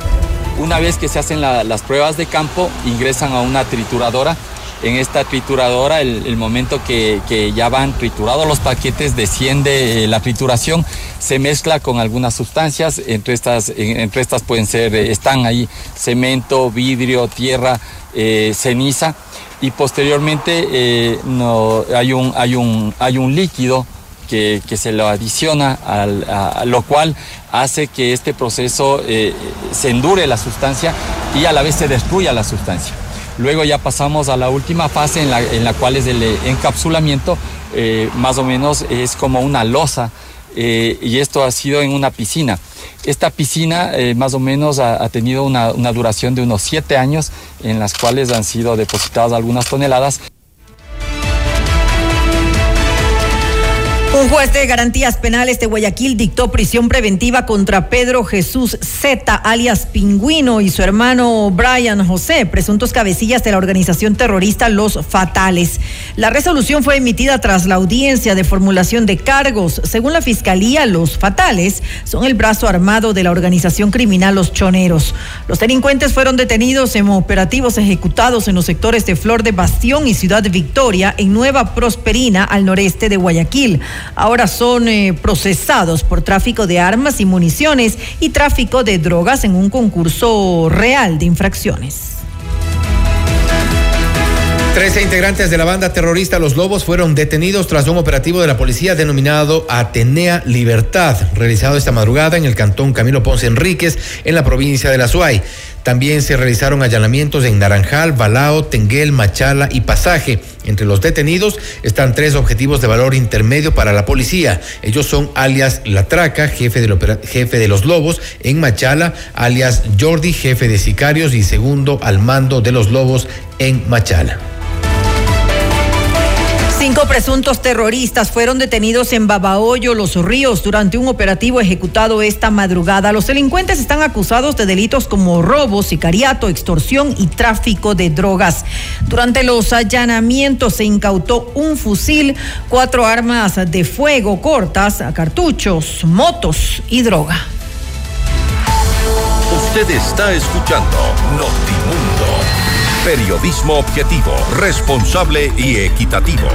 Una vez que se hacen las pruebas de campo, ingresan a una trituradora. En esta trituradora, el, momento que, ya van triturados los paquetes, desciende eh, la trituración, se mezcla con algunas sustancias, entre estas, entre estas pueden ser, eh, están ahí cemento, vidrio, tierra, eh, ceniza, y posteriormente hay, un, hay, un, hay un líquido que, se lo adiciona, a, lo cual hace que este proceso se endure la sustancia y a la vez se destruya la sustancia. Luego ya pasamos a la última fase en la, en la cual es el encapsulamiento, eh, más o menos es como una losa eh, y esto ha sido en una piscina. Esta piscina eh, más o menos ha, tenido una, una, duración de unos siete años en las cuales han sido depositadas algunas toneladas. Un juez de garantías penales de Guayaquil dictó prisión preventiva contra Pedro Jesús Z, alias Pingüino, y su hermano Brian José, presuntos cabecillas de la organización terrorista Los Fatales. La resolución fue emitida tras la audiencia de formulación de cargos. Según la fiscalía, Los Fatales son el brazo armado de la organización criminal Los Choneros. Los delincuentes fueron detenidos en operativos ejecutados en los sectores de Flor de Bastión y Ciudad Victoria, en Nueva Prosperina, al noreste de Guayaquil ahora son eh, procesados por tráfico de armas y municiones y tráfico de drogas en un concurso real de infracciones. Trece integrantes de la banda terrorista Los Lobos fueron detenidos tras un operativo de la policía denominado Atenea Libertad, realizado esta madrugada en el cantón Camilo Ponce Enríquez, en la provincia de La Suay. También se realizaron allanamientos en Naranjal, Balao, Tenguel, Machala y Pasaje. Entre los detenidos están tres objetivos de valor intermedio para la policía. Ellos son alias La Traca, jefe, jefe de los Lobos en Machala, alias Jordi, jefe de sicarios y segundo al mando de los Lobos en Machala. Cinco presuntos terroristas fueron detenidos en Babahoyo, Los Ríos, durante un operativo ejecutado esta madrugada. Los delincuentes están acusados de delitos como robo, sicariato, extorsión y tráfico de drogas. Durante los allanamientos se incautó un fusil, cuatro armas de fuego cortas, cartuchos, motos y droga. Usted está escuchando Notimundo. Periodismo objetivo, responsable y equitativo.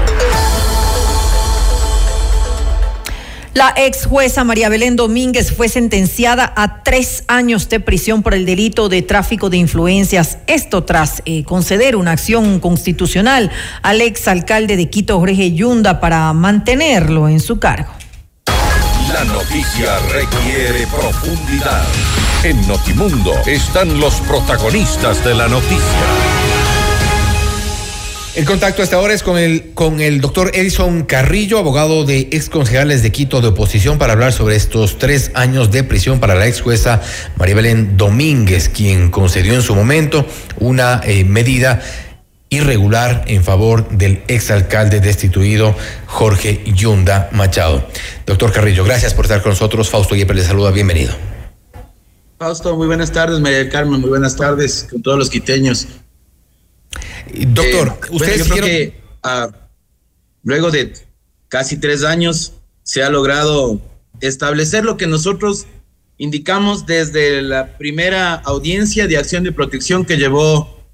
La ex jueza María Belén Domínguez fue sentenciada a tres años de prisión por el delito de tráfico de influencias. Esto tras eh, conceder una acción constitucional al ex alcalde de Quito, Jorge Yunda, para mantenerlo en su cargo. La noticia requiere profundidad. En Notimundo están los protagonistas de la noticia. El contacto hasta ahora es con el, con el doctor Edison Carrillo, abogado de ex concejales de Quito de oposición, para hablar sobre estos tres años de prisión para la ex jueza María Belén Domínguez, quien concedió en su momento una eh, medida irregular en favor del exalcalde destituido Jorge Yunda Machado. Doctor Carrillo, gracias por estar con nosotros. Fausto Yepes le saluda, bienvenido. Fausto, muy buenas tardes. María Carmen, muy buenas tardes con todos los quiteños. Doctor, eh, usted yo creo que ah, luego de casi tres años se ha logrado establecer lo que nosotros indicamos desde la primera audiencia de acción de protección que llevó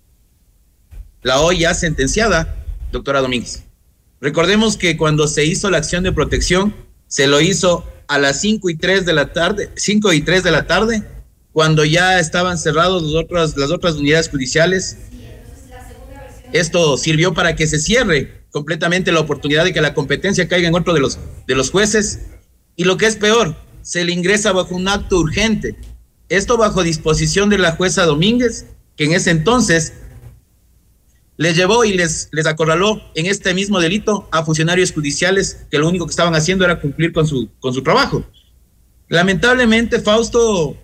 la hoy ya sentenciada, doctora Domínguez. Recordemos que cuando se hizo la acción de protección, se lo hizo a las 5 y 3 de la tarde, 5 y 3 de la tarde, cuando ya estaban cerrados las otras unidades judiciales esto sirvió para que se cierre completamente la oportunidad de que la competencia caiga en otro de los, de los jueces. Y lo que es peor, se le ingresa bajo un acto urgente. Esto bajo disposición de la jueza Domínguez, que en ese entonces les llevó y les, les acorraló en este mismo delito a funcionarios judiciales que lo único que estaban haciendo era cumplir con su, con su trabajo. Lamentablemente, Fausto,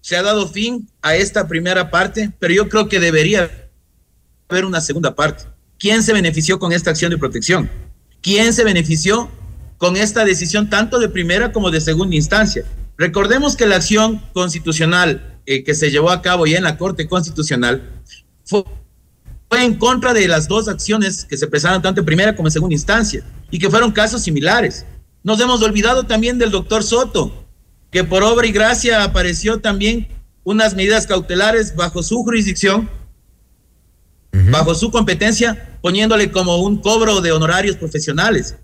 se ha dado fin a esta primera parte, pero yo creo que debería haber una segunda parte. ¿Quién se benefició con esta acción de protección? ¿Quién se benefició con esta decisión tanto de primera como de segunda instancia? Recordemos que la acción constitucional eh, que se llevó a cabo ya en la Corte Constitucional fue, fue en contra de las dos acciones que se presentaron tanto en primera como en segunda instancia y que fueron casos similares. Nos hemos olvidado también del doctor Soto, que por obra y gracia apareció también unas medidas cautelares bajo su jurisdicción, bajo su competencia, poniéndole como un cobro de honorarios profesionales.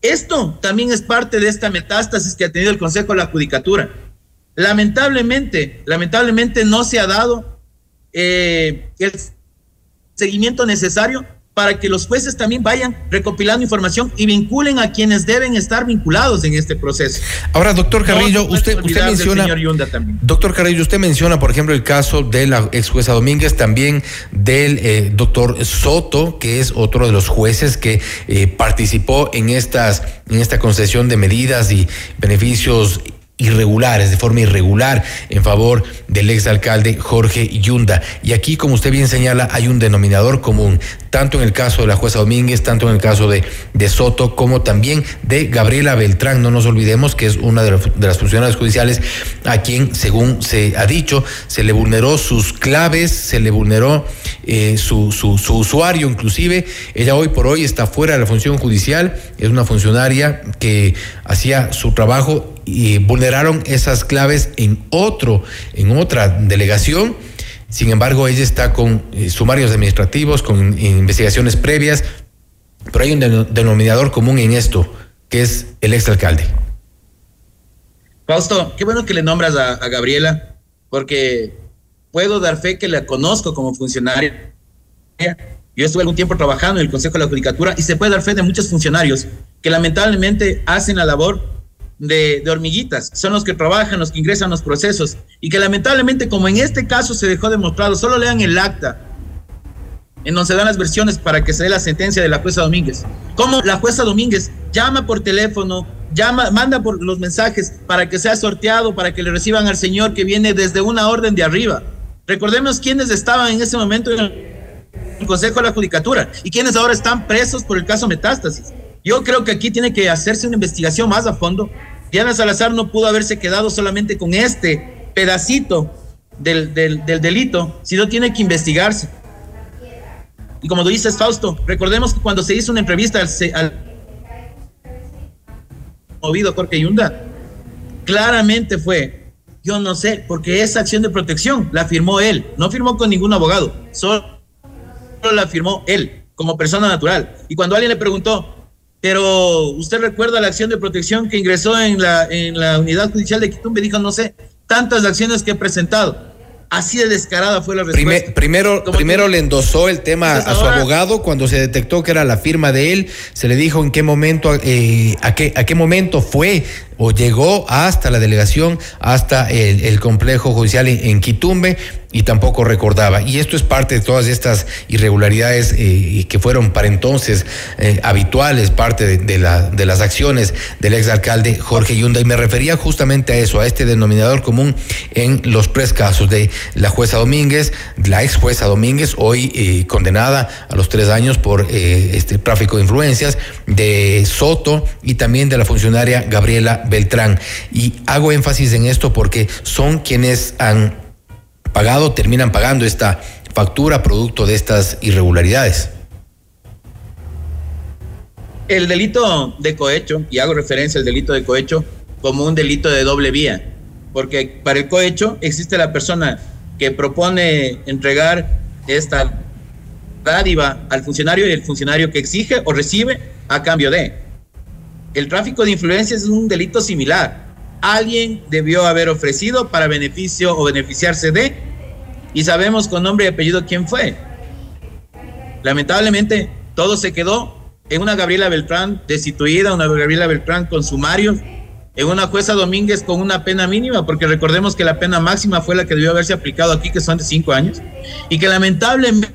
Esto también es parte de esta metástasis que ha tenido el Consejo de la Judicatura. Lamentablemente, lamentablemente no se ha dado eh, el seguimiento necesario para que los jueces también vayan recopilando información y vinculen a quienes deben estar vinculados en este proceso. Ahora, doctor Carrillo, No usted, usted menciona, señor Yunda también. doctor Carrillo, usted menciona, por ejemplo, el caso de la ex jueza Domínguez, también del eh, doctor Soto, que es otro de los jueces que eh, participó en estas, en esta concesión de medidas y beneficios irregulares, de forma irregular, en favor del exalcalde Jorge Yunda. Y aquí, como usted bien señala, hay un denominador común, tanto en el caso de la jueza Domínguez, tanto en el caso de, de Soto, como también de Gabriela Beltrán. No nos olvidemos que es una de, las- funcionarias judiciales a quien, según se ha dicho, se le vulneró sus claves, se le vulneró eh, su, su, su usuario inclusive. Ella hoy por hoy está fuera de la función judicial, es una funcionaria que hacía su trabajo y vulneraron esas claves en otro, en otra delegación. Sin embargo, ella está con eh, sumarios administrativos, con investigaciones previas, pero hay un deno- denominador común en esto, que es el exalcalde. Fausto, qué bueno que le nombras a, a Gabriela, porque puedo dar fe que la conozco como funcionaria. Yo estuve algún tiempo trabajando en el Consejo de la Judicatura y se puede dar fe de muchos funcionarios que lamentablemente hacen la labor de, de hormiguitas, son los que trabajan, los que ingresan los procesos y que lamentablemente, como en este caso se dejó demostrado, solo lean el acta en donde se dan las versiones para que se dé la sentencia de la jueza Domínguez. Como la jueza Domínguez llama por teléfono, llama, manda por los mensajes para que sea sorteado, para que le reciban al señor que viene desde una orden de arriba. Recordemos quiénes estaban en ese momento en el Consejo de la Judicatura y quienes ahora están presos por el caso Metástasis. Yo creo que aquí tiene que hacerse una investigación más a fondo. Diana Salazar no pudo haberse quedado solamente con este pedacito del, del, del delito, sino tiene que investigarse. Y como tú dices, Fausto, recordemos que cuando se hizo una entrevista al, al movido Jorge Yunda, claramente fue, yo no sé, porque esa acción de protección la firmó él, no firmó con ningún abogado, solo la firmó él como persona natural. Y cuando alguien le preguntó, pero usted recuerda la acción de protección que ingresó en la, en la unidad judicial de Quitumbe, dijo, no sé, tantas acciones que he presentado. Así de descarada fue la respuesta. Prime- primero, primero le endosó el tema a su abogado cuando se detectó que era la firma de él. Se le dijo en qué momento, eh, a qué, a qué momento fue o llegó hasta la delegación, hasta el, el complejo judicial en, en Quitumbe y tampoco recordaba. Y esto es parte de todas estas irregularidades eh, que fueron para entonces eh, habituales, parte de, de la- de las acciones del exalcalde Jorge Yunda. Y me refería justamente a eso, a este denominador común en los tres casos de la jueza Domínguez, la ex jueza Domínguez, hoy eh, condenada a los tres años por este tráfico de influencias, de Soto y también de la funcionaria Gabriela Beltrán. Y hago énfasis en esto porque son quienes han pagado, terminan pagando esta factura producto de estas irregularidades. El delito de cohecho, y hago referencia al delito de cohecho como un delito de doble vía, porque para el cohecho existe la persona que propone entregar esta dádiva al funcionario y el funcionario que exige o recibe a cambio de. El tráfico de influencias es un delito similar. Alguien debió haber ofrecido para beneficio o beneficiarse de, y sabemos con nombre y apellido quién fue. Lamentablemente, todo se quedó en una Gabriela Beltrán destituida, una Gabriela Beltrán con sumarios, en una jueza Domínguez con una pena mínima, porque recordemos que la pena máxima fue la que debió haberse aplicado aquí, que son de cinco años, y que lamentablemente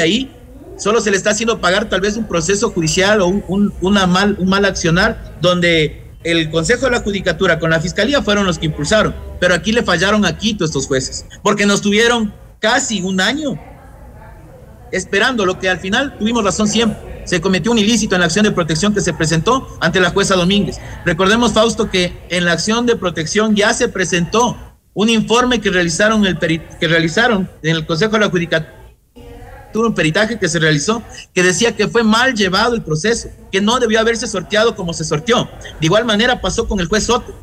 ahí solo se le está haciendo pagar tal vez un proceso judicial o un, un- una mal, un mal accionar donde el Consejo de la Judicatura con la Fiscalía fueron los que impulsaron, pero aquí le fallaron a Quito estos jueces, porque nos tuvieron casi un año esperando lo que al final tuvimos razón siempre. Se cometió un ilícito en la acción de protección que se presentó ante la jueza Domínguez. Recordemos, Fausto, que en la acción de protección ya se presentó un informe que realizaron, el que realizaron en el Consejo de la Judicatura un peritaje que se realizó que decía que fue mal llevado el proceso, que no debió haberse sorteado como se sorteó. De igual manera pasó con el juez Soto.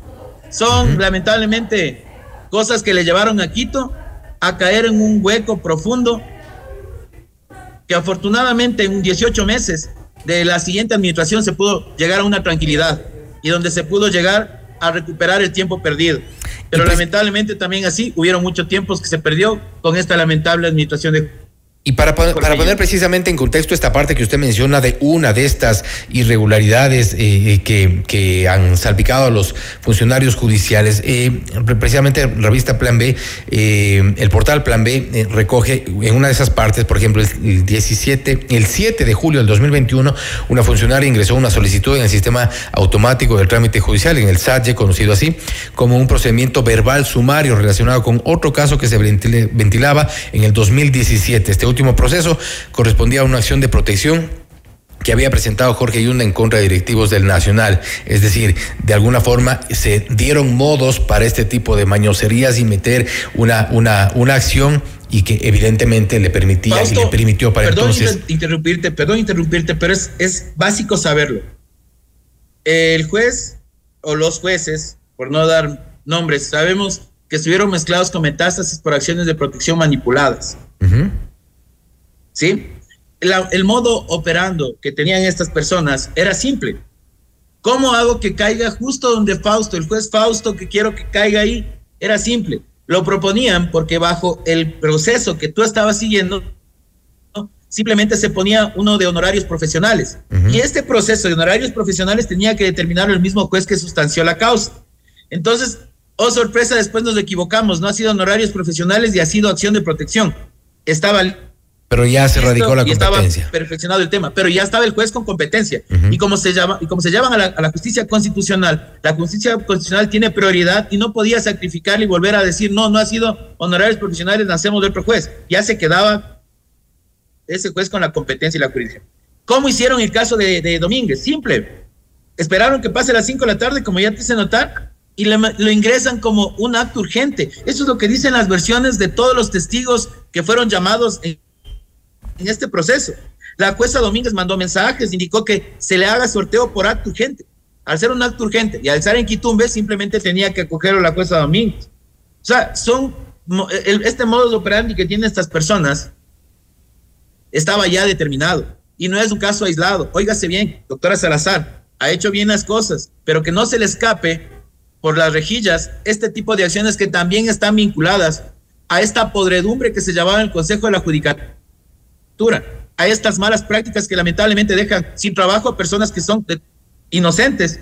Son lamentablemente cosas que le llevaron a Quito a caer en un hueco profundo que afortunadamente en 18 meses de la siguiente administración se pudo llegar a una tranquilidad y donde se pudo llegar a recuperar el tiempo perdido. Pero pues lamentablemente también así hubieron muchos tiempos que se perdió con esta lamentable administración de y para, para poner precisamente en contexto esta parte que usted menciona de una de estas irregularidades eh, eh, que, que, han salpicado a los funcionarios judiciales, eh, precisamente revista Plan B, el portal Plan B recoge en una de esas partes, por ejemplo, el 17, el 7 de julio del 2021, una funcionaria ingresó una solicitud en el sistema automático del trámite judicial, en el SATYE, conocido así, como un procedimiento verbal sumario relacionado con otro caso que se ventilaba en el 2017. Este último proceso correspondía a una acción de protección que había presentado Jorge Yunda en contra de directivos del Nacional. Es decir, de alguna forma se dieron modos para este tipo de mañoserías y meter una, una, una acción y que evidentemente le permitía y le permitió para perdón entonces. interrumpirte, perdón interrumpirte, pero es, es básico saberlo. El juez o los jueces, por no dar nombres, sabemos que estuvieron mezclados con metástasis por acciones de protección manipuladas. ¿Sí? el modo operando que tenían estas personas era simple. ¿Cómo hago que caiga justo donde Fausto, el juez Fausto que quiero que caiga ahí? Era simple. Lo proponían porque bajo el proceso que tú estabas siguiendo, simplemente se ponía uno de honorarios profesionales. Y este proceso de honorarios profesionales tenía que determinar el mismo juez que sustanció la causa. Entonces, oh sorpresa, después nos equivocamos. No ha sido honorarios profesionales y ha sido acción de protección. Estaba pero ya se radicó la competencia. Estaba perfeccionado el tema, pero ya estaba el juez con competencia. Y como se llama, y como se llaman a la, justicia constitucional, la justicia constitucional tiene prioridad y no podía sacrificarle y volver a decir, no, no ha sido honorarios profesionales, nacemos de otro juez. Ya se quedaba ese juez con la competencia y la jurisdicción. ¿Cómo hicieron el caso de, Domínguez? Simple. Esperaron que pase las 5 de la tarde, como ya te hice notar, y lo ingresan como un acto urgente. Eso es lo que dicen las versiones de todos los testigos que fueron llamados en en este proceso. La jueza Domínguez mandó mensajes, indicó que se le haga sorteo por acto urgente. Al ser un acto urgente y al estar en Quitumbe, simplemente tenía que acogerlo la jueza Domínguez. O sea, son este modo de operandi que tienen estas personas estaba ya determinado y no es un caso aislado. Óigase bien, doctora Salazar, ha hecho bien las cosas, pero que no se le escape por las rejillas este tipo de acciones que también están vinculadas a esta podredumbre que se llamaba el Consejo de la Judicatura a estas malas prácticas que lamentablemente dejan sin trabajo a personas que son inocentes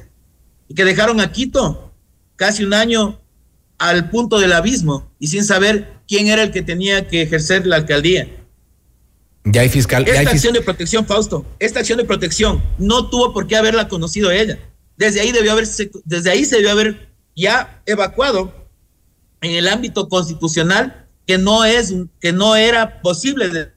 y que dejaron a Quito casi un año al punto del abismo y sin saber quién era el que tenía que ejercer la alcaldía. Ya hay fiscal. Esta acción de protección, Fausto, esta acción de protección no tuvo por qué haberla conocido ella. Desde ahí debió haber, desde ahí se debió haber ya evacuado en el ámbito constitucional que no es, que no era posible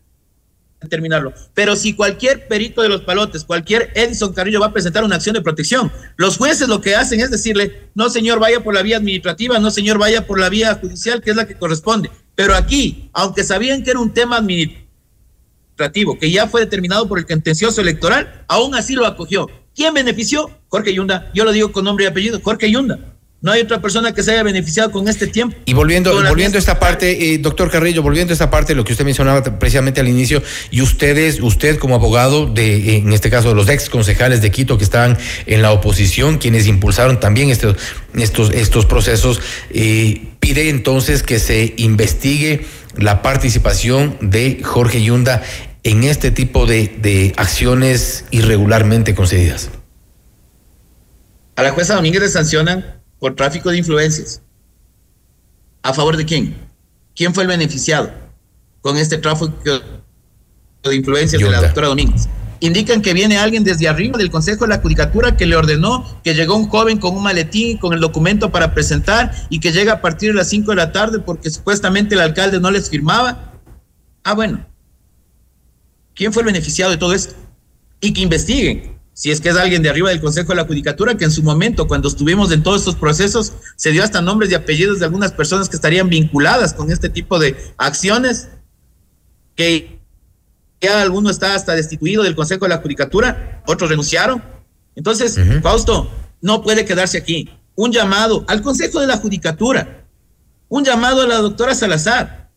terminarlo. Pero si cualquier perito de los palotes, cualquier Edison Carrillo va a presentar una acción de protección, los jueces lo que hacen es decirle, no señor, vaya por la vía administrativa, no señor, vaya por la vía judicial, que es la que corresponde. Pero aquí, aunque sabían que era un tema administrativo, que ya fue determinado por el contencioso electoral, aún así lo acogió. ¿Quién benefició? Jorge Yunda. Yo lo digo con nombre y apellido, Jorge Yunda. No hay otra persona que se haya beneficiado con este tiempo. Y volviendo, volviendo a esta parte, eh, doctor Carrillo, volviendo a esta parte, lo que usted mencionaba precisamente al inicio, y ustedes, usted como abogado de, en este caso, de los ex concejales de Quito que estaban en la oposición, quienes impulsaron también estos, estos, estos procesos, eh, pide entonces que se investigue la participación de Jorge Yunda en este tipo de, de acciones irregularmente concedidas. A la jueza Domínguez le sancionan por tráfico de influencias. ¿A favor de quién? ¿Quién fue el beneficiado con este tráfico de influencias de la doctora Domínguez? indican que viene alguien desde arriba del Consejo de la Judicatura que le ordenó que llegó un joven con un maletín con el documento para presentar y que llega a partir de las 5 de la tarde porque supuestamente el alcalde no les firmaba. Ah, bueno. ¿Quién fue el beneficiado de todo esto? Y que investiguen. Si es que es alguien de arriba del Consejo de la Judicatura, que en su momento, cuando estuvimos en todos estos procesos, se dio hasta nombres y apellidos de algunas personas que estarían vinculadas con este tipo de acciones, que ya alguno está hasta destituido del Consejo de la Judicatura, otros renunciaron. Entonces, Fausto, no puede quedarse aquí. Un llamado al Consejo de la Judicatura, un llamado a la doctora Salazar.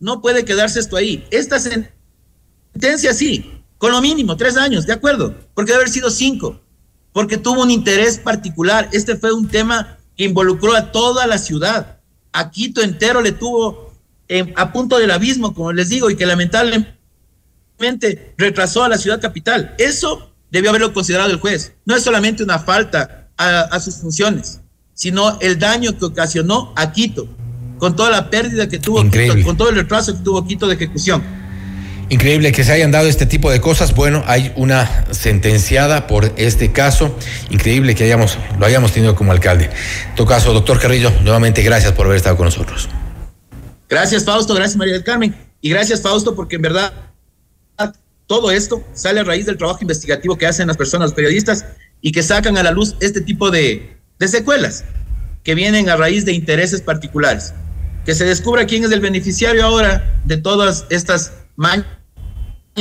No puede quedarse esto ahí. Esta sentencia sí, con lo mínimo, tres años, de acuerdo, porque debe haber sido cinco, porque tuvo un interés particular. Este fue un tema que involucró a toda la ciudad. A Quito entero le tuvo eh, a punto del abismo, como les digo, y que lamentablemente retrasó a la ciudad capital. Eso debió haberlo considerado el juez. No es solamente una falta a, sus funciones, sino el daño que ocasionó a Quito, con toda la pérdida que tuvo Quito, con todo el retraso que tuvo Quito de ejecución. Increíble que se hayan dado este tipo de cosas. Bueno, hay una sentenciada por este caso. Increíble que hayamos, lo hayamos tenido como alcalde. En todo caso, doctor Carrillo, nuevamente gracias por haber estado con nosotros. Gracias, Fausto. Gracias, María del Carmen. Y gracias, Fausto, porque en verdad todo esto sale a raíz del trabajo investigativo que hacen las personas, periodistas, y que sacan a la luz este tipo de, secuelas que vienen a raíz de intereses particulares. Que se descubra quién es el beneficiario ahora de todas estas mañas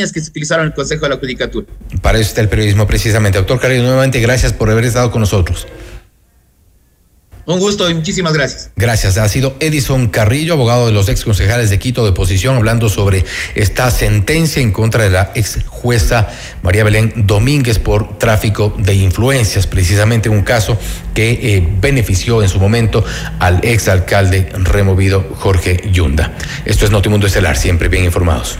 que se utilizaron en el Consejo de la Judicatura. Para eso está el periodismo precisamente. Doctor Carrillo, nuevamente gracias por haber estado con nosotros. Un gusto y muchísimas gracias. Gracias. Ha sido Edison Carrillo, abogado de los ex concejales de Quito de oposición, hablando sobre esta sentencia en contra de la ex jueza María Belén Domínguez por tráfico de influencias, precisamente un caso que eh, benefició en su momento al ex alcalde removido Jorge Yunda. Esto es Notimundo Estelar, siempre bien informados.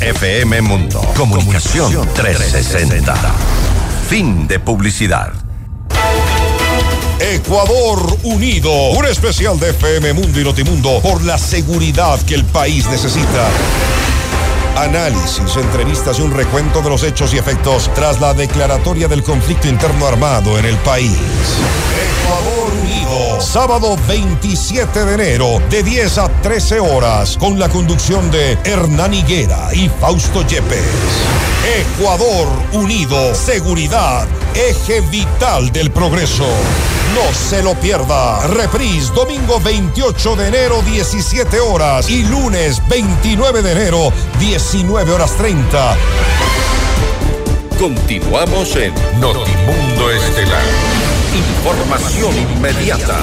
FM Mundo. Comunicación 360. Fin de publicidad. Ecuador Unido. Un especial de FM Mundo y Notimundo por la seguridad que el país necesita. Análisis, entrevistas y un recuento de los hechos y efectos tras la declaratoria del conflicto interno armado en el país. Ecuador Sábado 27 de enero, de 10 a 13 horas, con la conducción de Hernán Higuera y Fausto Yepes. Ecuador Unido, seguridad, eje vital del progreso. No se lo pierda. Reprise domingo 28 de enero 17 horas y lunes 29 de enero 19 horas 30. Continuamos en Notimundo Estelar. Información inmediata.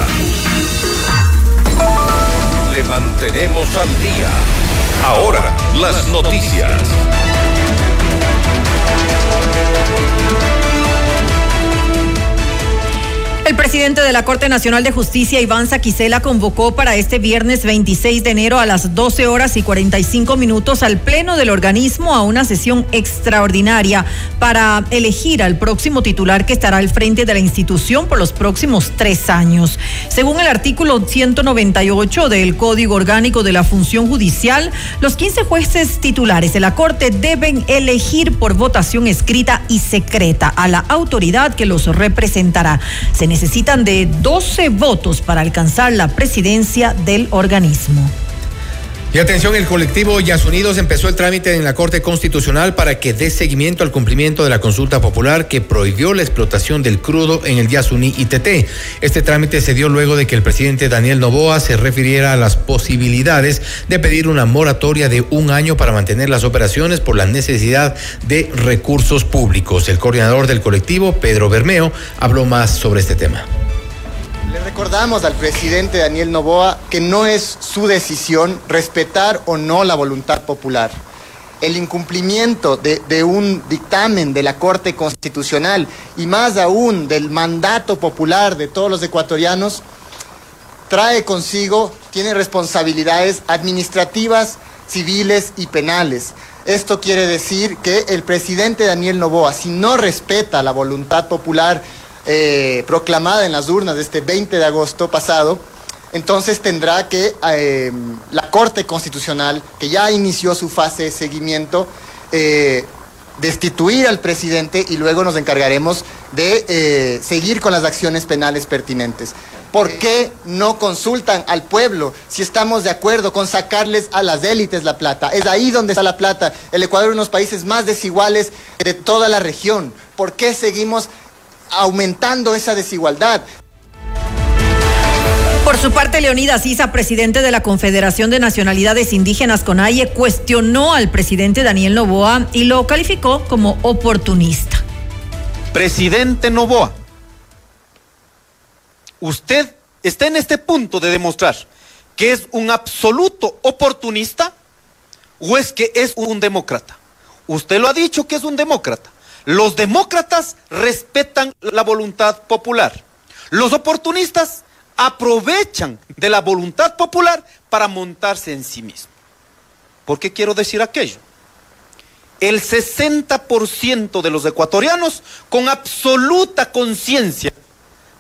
Le mantenemos al día. Ahora, las noticias. El presidente de la Corte Nacional de Justicia, Iván Saquicela, convocó para este viernes 26 de enero a las 12 horas y 45 minutos al Pleno del organismo a una sesión extraordinaria para elegir al próximo titular que estará al frente de la institución por los próximos tres años. Según el artículo 198 del Código Orgánico de la Función Judicial, los 15 jueces titulares de la Corte deben elegir por votación escrita y secreta a la autoridad que los representará. Se necesitan de 12 votos para alcanzar la presidencia del organismo. Y atención, el colectivo Yas Unidos empezó el trámite en la Corte Constitucional para que dé seguimiento al cumplimiento de la consulta popular que prohibió la explotación del crudo en el Yasuní ITT. Este trámite se dio luego de que el presidente Daniel Novoa se refiriera a las posibilidades de pedir una moratoria de un año para mantener las operaciones por la necesidad de recursos públicos. El coordinador del colectivo, Pedro Bermeo, habló más sobre este tema. Le recordamos al presidente Daniel Novoa que no es su decisión respetar o no la voluntad popular. El incumplimiento de, un dictamen de la Corte Constitucional y más aún del mandato popular de todos los ecuatorianos trae consigo, tiene responsabilidades administrativas, civiles y penales. Esto quiere decir que el presidente Daniel Novoa, si no respeta la voluntad popular, eh, proclamada en las urnas de este 20 de agosto pasado, entonces tendrá que eh, la Corte Constitucional, que ya inició su fase de seguimiento, eh, destituir al presidente y luego nos encargaremos de eh, seguir con las acciones penales pertinentes. ¿Por qué no consultan al pueblo si estamos de acuerdo con sacarles a las élites la plata? Es ahí donde está la plata. El Ecuador es uno de los países más desiguales de toda la región. ¿Por qué seguimos aumentando esa desigualdad. Por su parte, Leonidas Isa, presidente de la Confederación de Nacionalidades Indígenas CONAIE, cuestionó al presidente Daniel Novoa y lo calificó como oportunista. Presidente Novoa, usted está en este punto de demostrar que es un absoluto oportunista o es que es un demócrata. Usted lo ha dicho que es un demócrata. Los demócratas respetan la voluntad popular. Los oportunistas aprovechan de la voluntad popular para montarse en sí mismos. ¿Por qué quiero decir aquello? El 60% de los ecuatorianos con absoluta conciencia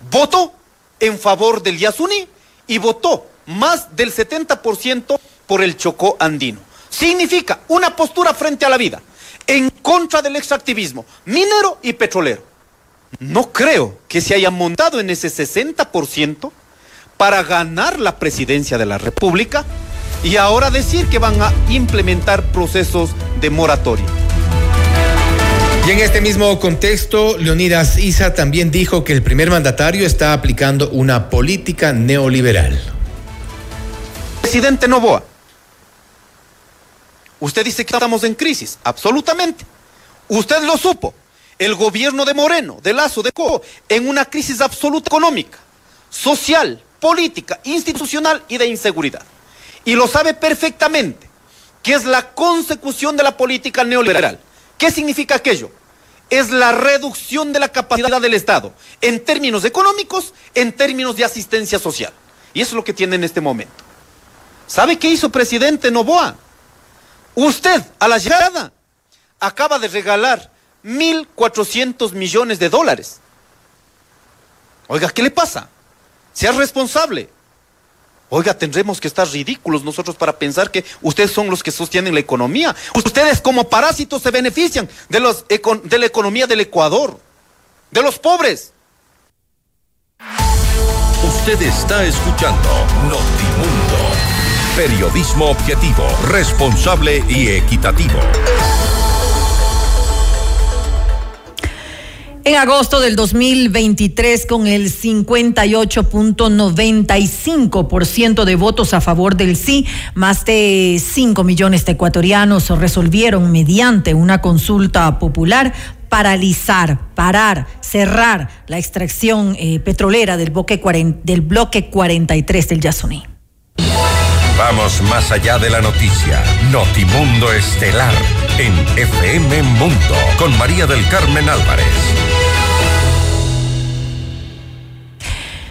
votó en favor del Yasuní y votó más del 70% por el Chocó andino. Significa una postura frente a la vida en contra del extractivismo minero y petrolero. No creo que se haya montado en ese 60% para ganar la presidencia de la República y ahora decir que van a implementar procesos de moratoria. Y en este mismo contexto, Leonidas Isa también dijo que el primer mandatario está aplicando una política neoliberal. Presidente Novoa, Usted dice que estamos en crisis, absolutamente. Usted lo supo. El gobierno de Moreno, de Lazo, de Co, en una crisis absoluta económica, social, política, institucional y de inseguridad. Y lo sabe perfectamente, que es la consecución de la política neoliberal. ¿Qué significa aquello? Es la reducción de la capacidad del Estado en términos económicos, en términos de asistencia social. Y eso es lo que tiene en este momento. ¿Sabe qué hizo presidente Novoa? Usted, a la llegada, acaba de regalar 1.400 millones de dólares. Oiga, ¿qué le pasa? Sea responsable. Oiga, tendremos que estar ridículos nosotros para pensar que ustedes son los que sostienen la economía. Ustedes como parásitos se benefician de, de la economía del Ecuador, de los pobres. Usted está escuchando Notimundo. Periodismo objetivo, responsable y equitativo. En agosto del 2023, con el 58.95% de votos a favor del sí, más de 5 millones de ecuatorianos resolvieron mediante una consulta popular paralizar, parar, cerrar la extracción eh, petrolera del bloque, del bloque 43 del Yasuní. Vamos más allá de la noticia. Notimundo Estelar en FM Mundo con María del Carmen Álvarez.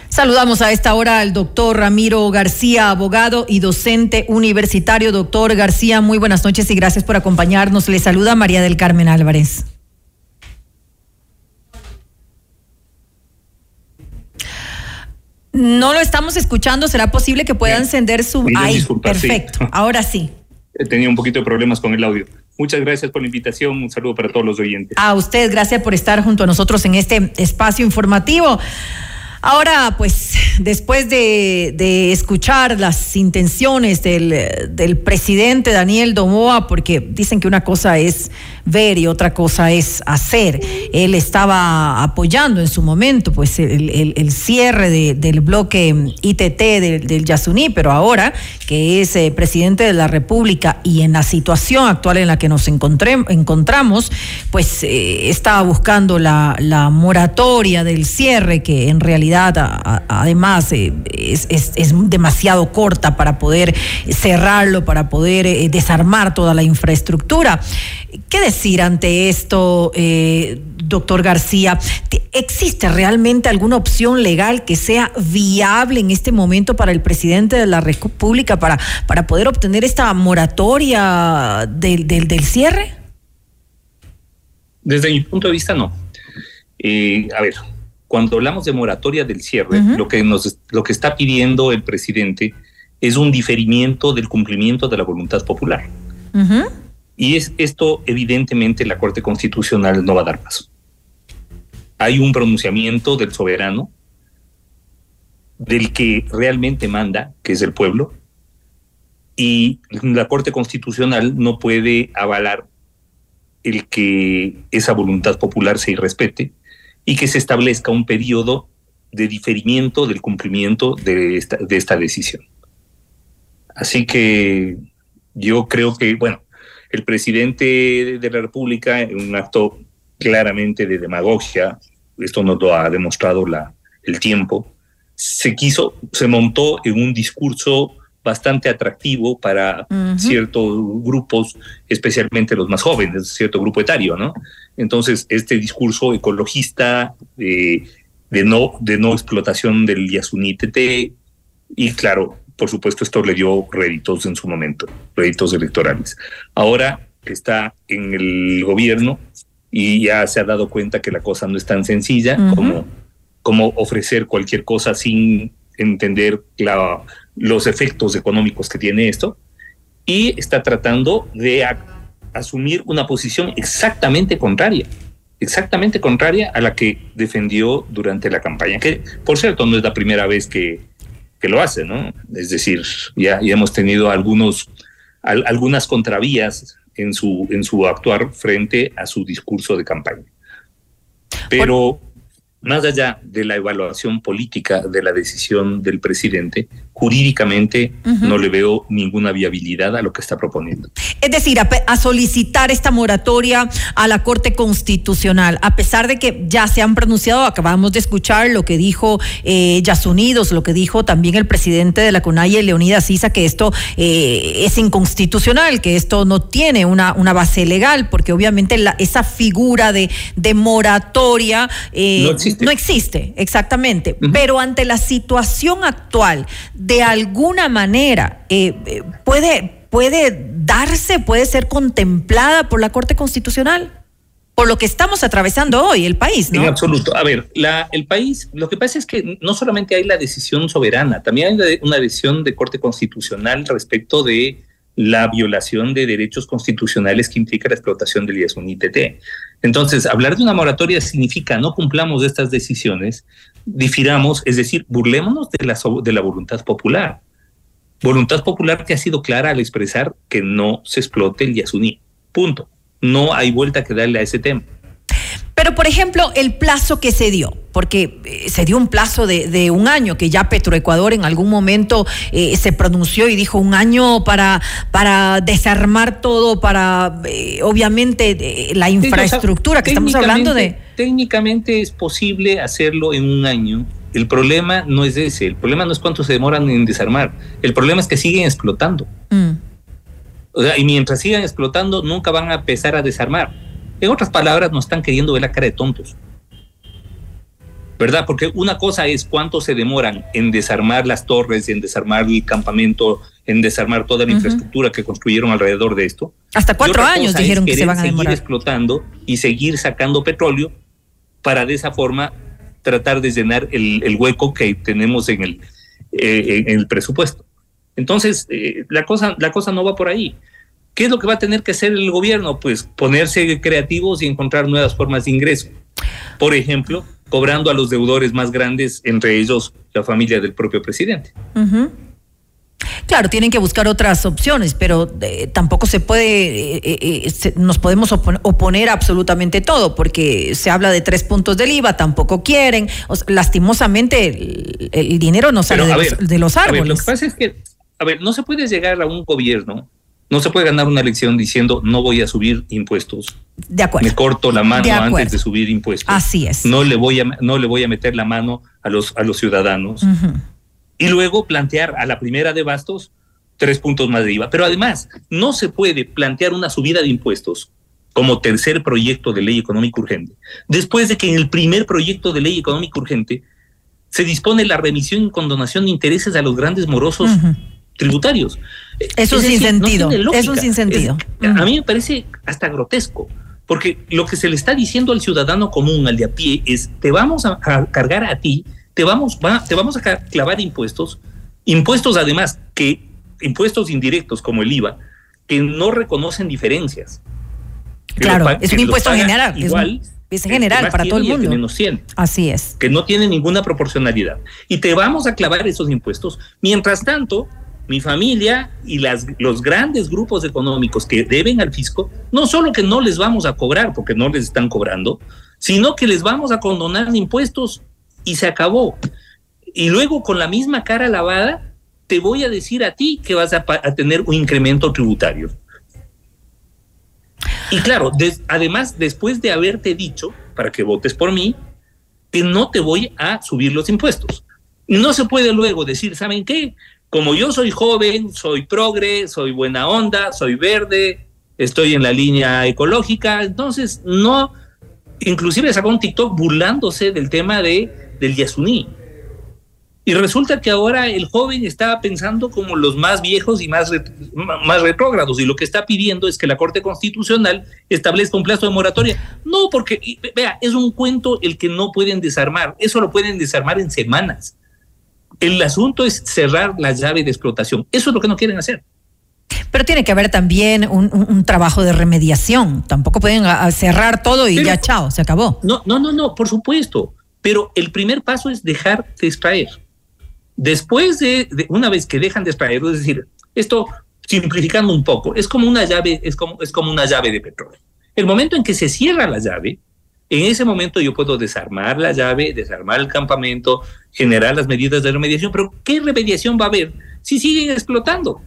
Saludamos a esta hora al doctor Ramiro García, abogado y docente universitario. Doctor García, muy buenas noches y gracias por acompañarnos. Le saluda María del Carmen Álvarez. No lo estamos escuchando. ¿Será posible que pueda encender su... Ahí, perfecto. Ahora sí. He tenido un poquito de problemas con el audio. Muchas gracias por la invitación. Un saludo para todos los oyentes. A usted, gracias por estar junto a nosotros en este espacio informativo. Ahora, pues, después de, escuchar las intenciones del, presidente Daniel Domoa, porque dicen que una cosa es ver y otra cosa es hacer. Él estaba apoyando en su momento, pues, el, cierre del bloque ITT del, del, Yasuní, pero ahora que es eh, presidente de la República y en la situación actual en la que nos encontramos, pues eh, estaba buscando la, la moratoria del cierre, que en realidad además eh, es, demasiado corta para poder cerrarlo, para poder eh, desarmar toda la infraestructura. ¿Qué decir ante esto, eh, doctor García? ¿Existe realmente alguna opción legal que sea viable en este momento para el presidente de la República para, para poder obtener esta moratoria del, del, cierre? Desde mi punto de vista, no. a ver, cuando hablamos de moratoria del cierre, lo, que nos, lo que está pidiendo el presidente es un diferimiento del cumplimiento de la voluntad popular. Y es esto, evidentemente, la Corte Constitucional no va a dar paso. Hay un pronunciamiento del soberano, del que realmente manda, que es el pueblo, y la Corte Constitucional no puede avalar el que esa voluntad popular se irrespete y que se establezca un periodo de diferimiento del cumplimiento de esta, de esta decisión. Así que yo creo que, bueno, el presidente de la República, en un acto claramente de demagogia, esto nos lo ha demostrado la, el tiempo, se quiso, se montó en un discurso bastante atractivo para ciertos grupos, especialmente los más jóvenes, cierto grupo etario, ¿no? Entonces, este discurso ecologista de, de no, de no explotación del Yasunite, y claro, por supuesto, esto le dio réditos en su momento, réditos electorales. Ahora está en el gobierno y ya se ha dado cuenta que la cosa no es tan sencilla como, como ofrecer cualquier cosa sin entender la, los efectos económicos que tiene esto y está tratando de asumir una posición exactamente contraria, exactamente contraria a la que defendió durante la campaña, que por cierto no es la primera vez que, que lo hace, ¿no? Es decir, ya, ya hemos tenido algunos, algunas contravías en su, en su actuar frente a su discurso de campaña. Pero más allá de la evaluación política de la decisión del presidente, jurídicamente no le veo ninguna viabilidad a lo que está proponiendo. Es decir, a, solicitar esta moratoria a la Corte Constitucional, a pesar de que ya se han pronunciado, acabamos de escuchar lo que dijo eh, Unidos, lo que dijo también el presidente de la CONAIE, Leonidas Sisa, que esto eh, es inconstitucional, que esto no tiene una, una base legal, porque obviamente la, esa figura de, de moratoria eh, no, existe. exactamente. Pero ante la situación actual, de alguna manera eh, eh, puede, puede darse, puede ser contemplada por la Corte Constitucional? Por lo que estamos atravesando hoy, el país, ¿no? En absoluto. A ver, el país, lo que pasa es que no solamente hay la decisión soberana, también hay una decisión de Corte Constitucional respecto de la violación de derechos constitucionales que implica la explotación del IASUN ITT. Entonces, hablar de una moratoria significa no cumplamos estas decisiones, difiramos, es decir, burlémonos de la, de la voluntad popular. Voluntad popular que ha sido clara al expresar que no se explote el Yasuní. Punto. No hay vuelta que darle a ese tema. Pero, por ejemplo, el plazo que se dio, porque eh, se dio un plazo de, un año, que ya Petroecuador en algún momento eh, se pronunció y dijo un año para, para desarmar todo, para, eh, obviamente, la infraestructura que estamos hablando de... Técnicamente es posible hacerlo en un año. El problema no es ese, el problema no es cuánto se demoran en desarmar, el problema es que siguen explotando. Mm. O sea, y mientras sigan explotando, nunca van a empezar a desarmar en otras palabras, nos están queriendo ver la cara de tontos. ¿verdad? Porque una cosa es cuánto se demoran en desarmar las torres, en desarmar el campamento, en desarmar toda la infraestructura que construyeron alrededor de esto. Hasta cuatro años dijeron que se van a seguir demorar. explotando y seguir sacando petróleo para de esa forma tratar de llenar el, el hueco que tenemos en el, eh, en el presupuesto. Entonces, eh, la, cosa, la cosa no va por ahí. ¿Qué es lo que va a tener que hacer el gobierno? Pues ponerse creativos y encontrar nuevas formas de ingreso. Por ejemplo, cobrando a los deudores más grandes, entre ellos la familia del propio presidente. Claro, tienen que buscar otras opciones, pero eh, tampoco se puede, eh, eh, eh, se- nos podemos opon- oponer a absolutamente todo, porque se habla de tres puntos del IVA, tampoco quieren. O sea, lastimosamente, el, el dinero no sale de los, ver, de los a ver, árboles. lo que pasa es que, a ver, no se puede llegar a un gobierno, no se puede ganar una elección diciendo no voy a subir impuestos. de acuerdo. Me corto la mano De antes de subir impuestos. Así es. No le voy a, no le voy a meter la mano a los, a los ciudadanos. Y luego plantear a la primera de bastos tres puntos más de IVA. Pero además, no se puede plantear una subida de impuestos como tercer proyecto de ley económica urgente, después de que en el primer proyecto de ley económica urgente se dispone la remisión y condonación de intereses a los grandes morosos tributarios. Es un sinsentido, tiene es un sinsentido. Es- A mí me parece hasta grotesco, porque lo que se le está diciendo al ciudadano común, al de a pie, es te vamos a, a cargar a ti, te vamos, va- te vamos a clavar impuestos, impuestos además que impuestos indirectos como el IVA, que no reconocen diferencias. Claro, es un impuesto general, Igual, Es general para todo el mundo. menos tiene Así es. que no tiene ninguna proporcionalidad. Y te vamos a clavar esos impuestos. Mientras tanto, mi familia y los grandes grupos económicos que deben al fisco, no solo que no les vamos a cobrar porque no les están cobrando, sino que les vamos a condonar impuestos y se acabó. Y luego con la misma cara lavada, te voy a decir a ti que vas a, tener un incremento tributario. Y claro, además, después de haberte dicho, para que votes por mí, que no te voy a subir los impuestos. No se puede luego decir, ¿saben qué? Como yo soy joven, soy progre, soy buena onda, soy verde, estoy en la línea ecológica, entonces no, inclusive sacó un TikTok burlándose del tema de, del Yasuní. Y resulta que ahora el joven está pensando como los más viejos y más, más retrógrados, y lo que está pidiendo es que la Corte Constitucional establezca un plazo de moratoria. No, porque, vea, es un cuento el que no pueden desarmar, eso lo pueden desarmar en semanas. El asunto es cerrar la llave de explotación, eso es lo que no quieren hacer. Pero tiene que haber también un, un- un trabajo de remediación. Tampoco pueden a- a cerrar todo y Pero- ya, chao, se acabó. No, no, no, no, por supuesto. Pero el primer paso es dejar de extraer. Después de, de- una vez que dejan de extraer, es decir, esto simplificando un poco, es como una llave, es como, es como una llave de petróleo. El momento en que se cierra la llave, en ese momento yo puedo desarmar la llave, desarmar el campamento, generar las medidas de remediación, pero ¿qué remediación va a haber si siguen explotando?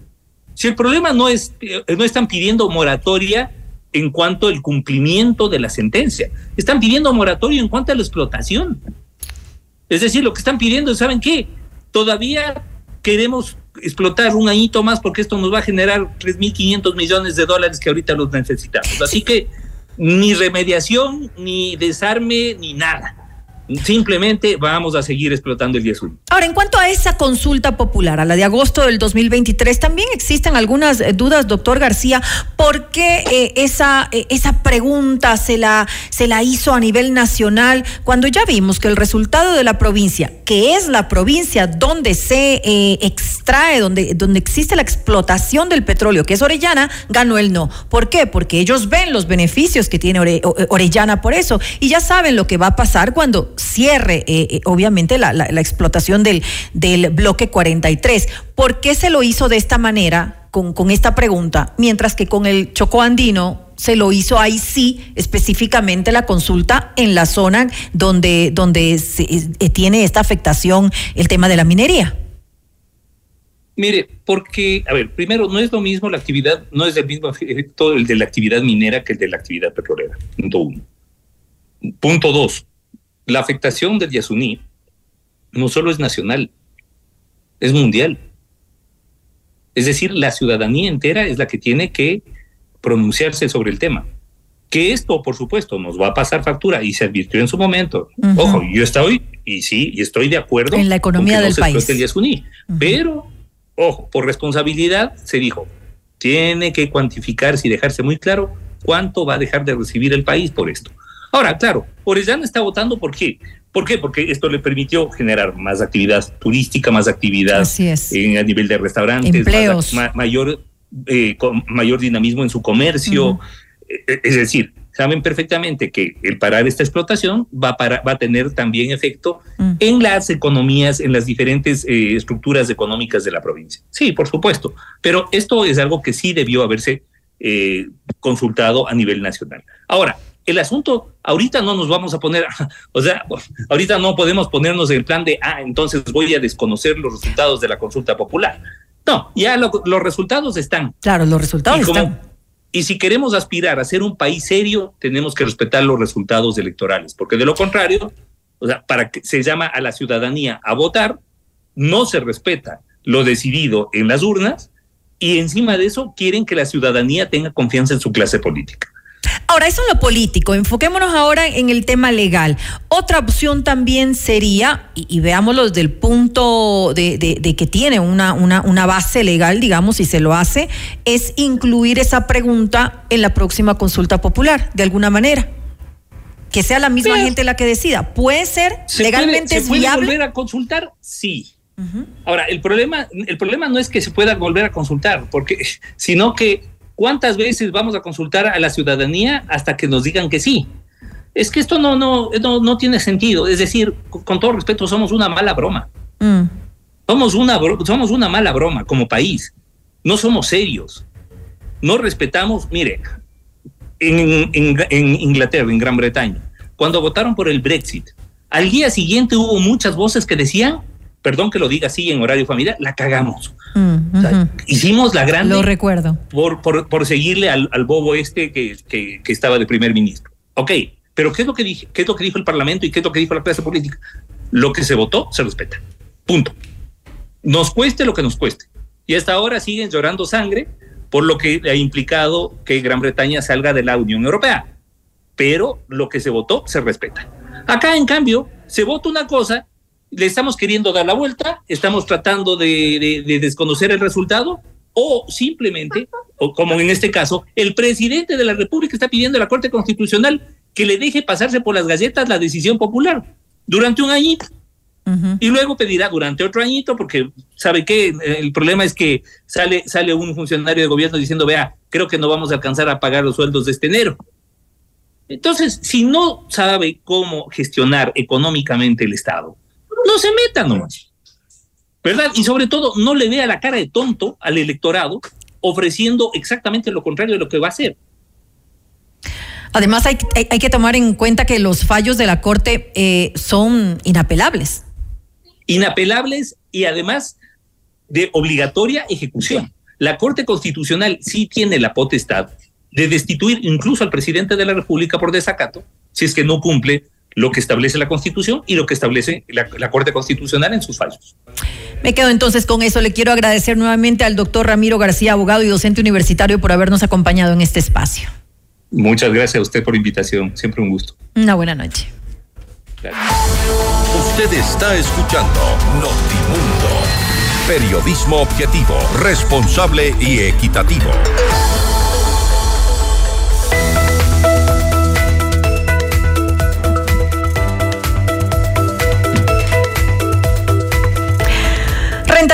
Si el problema no es, eh, no están pidiendo moratoria en cuanto al cumplimiento de la sentencia, están pidiendo moratoria en cuanto a la explotación. Es decir, lo que están pidiendo es, ¿saben qué? Todavía queremos explotar un añito más porque esto nos va a generar 3.500 millones de dólares que ahorita los necesitamos. Así que ni remediación, ni desarme, ni nada. Simplemente vamos a seguir explotando el 10 Ahora, en cuanto a esa consulta popular, a la de agosto del 2023, también existen algunas eh, dudas, doctor García, ¿por qué eh, esa, eh, esa pregunta se la, se la hizo a nivel nacional cuando ya vimos que el resultado de la provincia, que es la provincia donde se extrae, donde, donde existe la explotación del petróleo, que es Orellana, ganó el no? ¿Por qué? Porque ellos ven los beneficios que tiene Orellana por eso y ya saben lo que va a pasar cuando cierre, eh, eh, obviamente, la, la- explotación del, del bloque 43. ¿Por qué se lo hizo de esta manera, con, con esta pregunta, mientras que con el Choco Andino se lo hizo ahí sí, específicamente la consulta en la zona donde, donde eh, tiene esta afectación el tema de la minería? Mire, porque, a ver, primero, no es lo mismo la actividad, no es el mismo efecto el de la actividad minera que el de la actividad petrolera. Punto uno. Punto dos, la afectación del Yasuní no solo es nacional, es mundial. Es decir, la ciudadanía entera es la que tiene que pronunciarse sobre el tema. Que esto, por supuesto, nos va a pasar factura y se advirtió en su momento. Ujú. Ojo, yo estoy y sí, y estoy de acuerdo. En la economía del no país. el Yasuní. Pero, ojo, por responsabilidad se dijo, tiene que cuantificarse y dejarse muy claro cuánto va a dejar de recibir el país por esto. Ahora, claro, Orellana está votando ¿por qué? ¿Por qué? Porque esto le permitió generar más actividad turística, más actividad Así es. en, a nivel de restaurantes, más- Empleos. ma- mayor, eh, con- mayor dinamismo en su comercio. Ujú. Eh, Es decir, saben perfectamente que el parar esta explotación va a, para- va a tener también efecto Mm. en las economías, en las diferentes eh, estructuras económicas de la provincia. Sí, por supuesto, pero esto es algo que sí debió haberse eh, consultado a nivel nacional. Ahora, el asunto, ahorita no nos vamos a poner, o sea, ahorita no podemos ponernos en el plan de, ah, entonces voy a desconocer los resultados de la consulta popular. No, ya lo- los resultados están. Claro, los resultados Y como- están. Y si queremos aspirar a ser un país serio, tenemos que respetar los resultados electorales, porque de lo contrario, o sea, para que se llama a la ciudadanía a votar, no se respeta lo decidido en las urnas y encima de eso quieren que la ciudadanía tenga confianza en su clase política. Ahora, eso es lo político. Enfoquémonos ahora en el tema legal. Otra opción también sería, y, y veámoslo desde el punto de, de- de que tiene una, una, una base legal, digamos, y se lo hace, es incluir esa pregunta en la próxima consulta popular, de alguna manera. Que sea la misma gente la que decida. ¿Puede ser? ¿Se ¿Legalmente puede, es ¿se puede viable? volver a consultar? Sí. Ahora, el problema, el problema no es que se pueda volver a consultar, porque, sino que cuántas veces vamos a consultar a la ciudadanía hasta que nos digan que sí. Es que esto no, no, no, no tiene sentido. Es decir, con, todo respeto, somos una mala broma. Mm. Somos una, somos una mala broma como país. No somos serios. No respetamos, mire, en, en- en Inglaterra, en Gran Bretaña, cuando votaron por el Brexit, al día siguiente hubo muchas voces que decían, perdón que lo diga así en horario familiar, la cagamos. Mm, ujú. Hicimos la grande Lo recuerdo. por, por, por seguirle al, al bobo este que, que, que estaba de primer ministro. Ok, pero ¿qué es, lo que dije, ¿qué es lo que dijo el Parlamento y qué es lo que dijo la clase política? Lo que se votó se respeta. Punto. Nos cueste lo que nos cueste. Y hasta ahora siguen llorando sangre por lo que ha implicado que Gran Bretaña salga de la Unión Europea. Pero lo que se votó se respeta. Acá, en cambio, se vota una cosa, le estamos queriendo dar la vuelta, estamos tratando de, de- de desconocer el resultado, o simplemente, o como en este caso, el presidente de la República está pidiendo a la Corte Constitucional que le deje pasarse por las galletas la decisión popular durante un añito. Y luego pedirá durante otro añito, porque sabe que el problema es que sale, sale un funcionario de gobierno diciendo, vea, creo que no vamos a alcanzar a pagar los sueldos de este enero. Entonces, si no sabe cómo gestionar económicamente el Estado, no se meta nomás. ¿Verdad? Y sobre todo, no le vea la cara de tonto al electorado ofreciendo exactamente lo contrario de lo que va a hacer. Además, hay, hay- hay que tomar en cuenta que los fallos de la Corte eh, son inapelables. Inapelables y además de obligatoria ejecución. La Corte Constitucional sí tiene la potestad de destituir incluso al presidente de la República por desacato si es que no cumple lo que establece la Constitución y lo que establece la, la Corte Constitucional en sus fallos. Me quedo entonces con eso. Le quiero agradecer nuevamente al doctor Ramiro García, abogado y docente universitario, por habernos acompañado en este espacio. Muchas gracias a usted por la invitación. Siempre un gusto. Una buena noche. Usted está escuchando Notimundo. Periodismo objetivo, responsable y equitativo.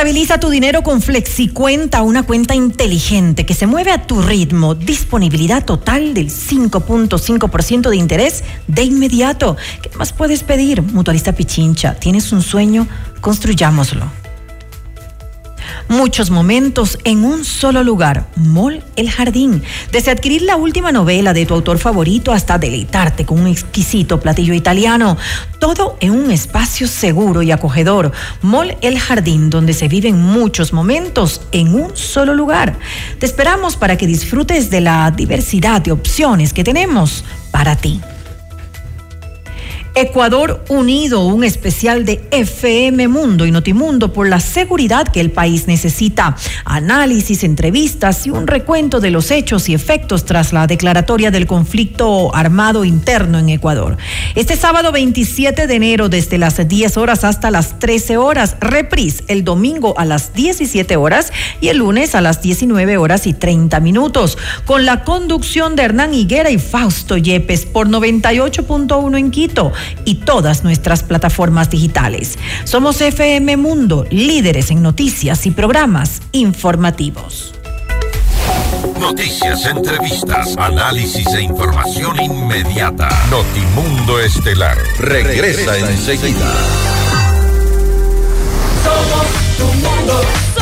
Rentabiliza tu dinero con FlexiCuenta, una cuenta inteligente que se mueve a tu ritmo. Disponibilidad total del 5.5% de interés de inmediato. ¿Qué más puedes pedir? Mutualista Pichincha, ¿tienes un sueño? Construyámoslo. Muchos momentos en un solo lugar. Mall El Jardín. Desde adquirir la última novela de tu autor favorito hasta deleitarte con un exquisito platillo italiano. Todo en un espacio seguro y acogedor. Mall El Jardín, donde se viven muchos momentos en un solo lugar. Te esperamos para que disfrutes de la diversidad de opciones que tenemos para ti. Ecuador Unido, un especial de FM Mundo y Notimundo por la seguridad que el país necesita. Análisis, entrevistas y un recuento de los hechos y efectos tras la declaratoria del conflicto armado interno en Ecuador. Este sábado 27 de enero, desde las 10 horas hasta las 13 horas, reprise el domingo a las 17 horas y el lunes a las 19 horas y 30 minutos, con la conducción de Hernán Higuera y Fausto Yepes por 98.1 en Quito y todas nuestras plataformas digitales. Somos FM Mundo, líderes en noticias y programas informativos. Noticias, entrevistas, análisis e información inmediata. Notimundo Estelar regresa enseguida. Somos tu mundo.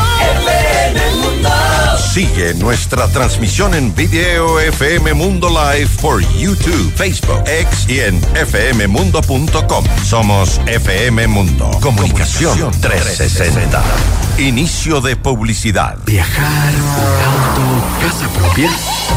Sigue nuestra transmisión en video FM Mundo Live por YouTube, Facebook, X y en fmmundo.com. Somos FM Mundo. Comunicación 360. Inicio de publicidad. ¿Viajar, auto, casa propia?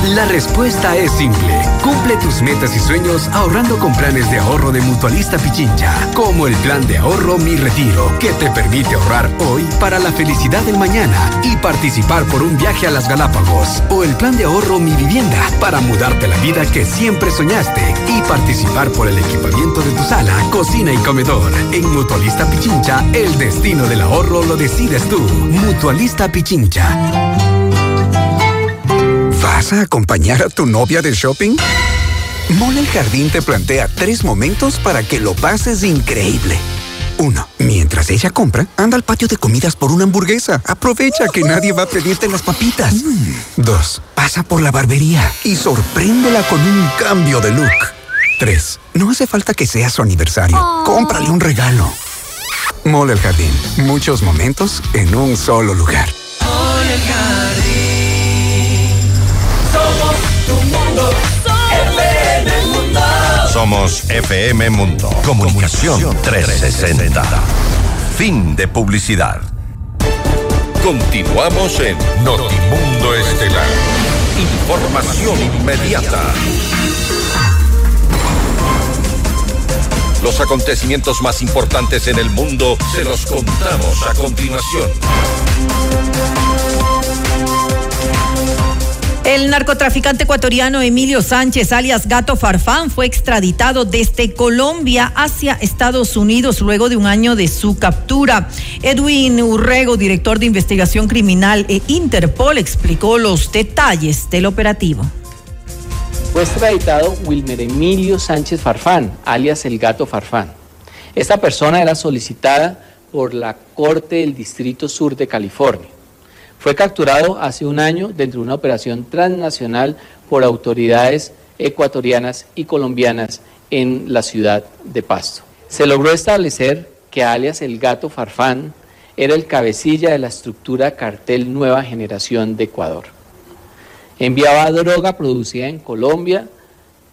La respuesta es simple. Cumple tus metas y sueños ahorrando con planes de ahorro de Mutualista Pichincha, como el plan de ahorro Mi Retiro, que te permite ahorrar hoy para la felicidad del mañana y participar por un viaje a las Galápagos, o el plan de ahorro Mi Vivienda, para mudarte la vida que siempre soñaste y participar por el equipamiento de tu sala, cocina y comedor. En Mutualista Pichincha, el destino del ahorro lo decides tú. Mutualista Pichincha. ¿Vas a acompañar a tu novia de shopping? Mole el Jardín te plantea tres momentos para que lo pases increíble. Uno, mientras ella compra, anda al patio de comidas por una hamburguesa. Aprovecha que nadie va a pedirte las papitas. Dos, pasa por la barbería y sorpréndela con un cambio de look. Tres, no hace falta que sea su aniversario. Cómprale un regalo. Mole el Jardín, muchos momentos en un solo lugar. Somos tu mundo. Somos FM Mundo. Comunicación 360. Fin de publicidad. Continuamos en Notimundo Estelar. Información inmediata. Los acontecimientos más importantes en el mundo se los contamos a continuación. El narcotraficante ecuatoriano Emilio Sánchez, alias Gato Farfán, fue extraditado desde Colombia hacia Estados Unidos luego de un año de su captura. Edwin Urrego, director de investigación criminal e Interpol, explicó los detalles del operativo. Fue extraditado Wilmer Emilio Sánchez Farfán, alias el Gato Farfán. Esta persona era solicitada por la Corte del Distrito Sur de California. Fue capturado hace un año dentro de una operación transnacional por autoridades ecuatorianas y colombianas en la ciudad de Pasto. Se logró establecer que alias el Gato Farfán era el cabecilla de la estructura cartel Nueva Generación de Ecuador. Enviaba droga producida en Colombia,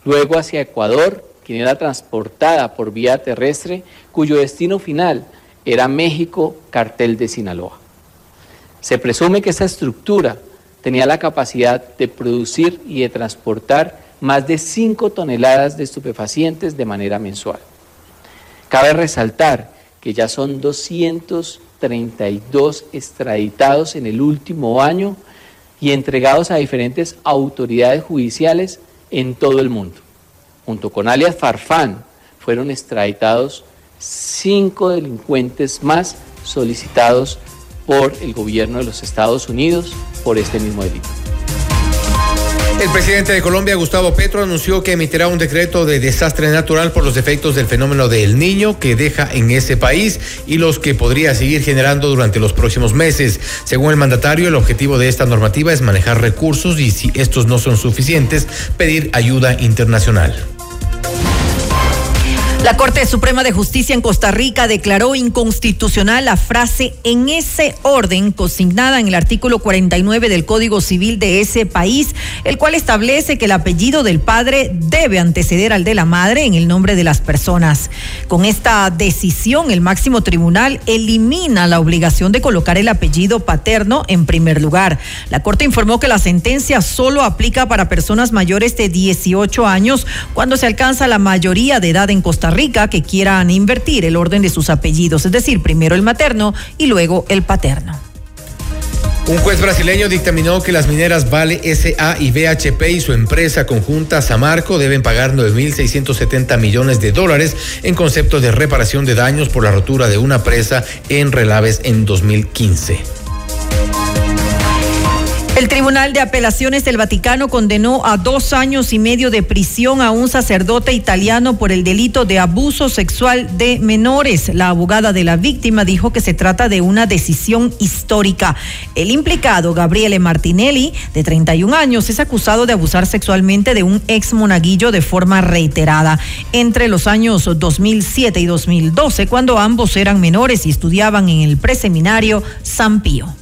luego hacia Ecuador, quien era transportada por vía terrestre, cuyo destino final era México, cartel de Sinaloa. Se presume que esta estructura tenía la capacidad de producir y de transportar más de 5 toneladas de estupefacientes de manera mensual. Cabe resaltar que ya son 232 extraditados en el último año y entregados a diferentes autoridades judiciales en todo el mundo. Junto con alias Farfán fueron extraditados cinco delincuentes más solicitados por el gobierno de los Estados Unidos por este mismo delito. El presidente de Colombia, Gustavo Petro, anunció que emitirá un decreto de desastre natural por los efectos del fenómeno del niño que deja en ese país y los que podría seguir generando durante los próximos meses. Según el mandatario, el objetivo de esta normativa es manejar recursos y si estos no son suficientes, pedir ayuda internacional. La Corte Suprema de Justicia en Costa Rica declaró inconstitucional la frase en ese orden consignada en el artículo 49 del Código Civil de ese país, el cual establece que el apellido del padre debe anteceder al de la madre en el nombre de las personas. Con esta decisión, el máximo tribunal elimina la obligación de colocar el apellido paterno en primer lugar. La Corte informó que la sentencia solo aplica para personas mayores de 18 años cuando se alcanza la mayoría de edad en Costa Rica que quieran invertir el orden de sus apellidos, es decir, primero el materno y luego el paterno. Un juez brasileño dictaminó que las mineras Vale SA y BHP y su empresa conjunta Samarco deben pagar 9.670 millones de dólares en concepto de reparación de daños por la rotura de una presa en Relaves en 2015. El Tribunal de Apelaciones del Vaticano condenó a dos años y medio de prisión a un sacerdote italiano por el delito de abuso sexual de menores. La abogada de la víctima dijo que se trata de una decisión histórica. El implicado, Gabriele Martinelli, de 31 años, es acusado de abusar sexualmente de un ex monaguillo de forma reiterada entre los años 2007 y 2012, cuando ambos eran menores y estudiaban en el preseminario San Pío.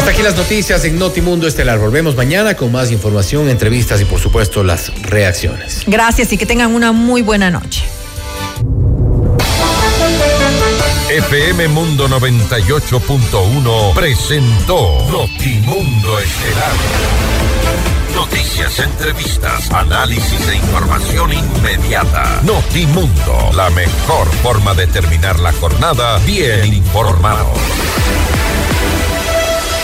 Hasta aquí las noticias en Notimundo Estelar. Volvemos mañana con más información, entrevistas y por supuesto las reacciones. Gracias y que tengan una muy buena noche. FM Mundo 98.1 presentó Notimundo Estelar. Noticias, entrevistas, análisis e información inmediata. Notimundo, la mejor forma de terminar la jornada bien informado.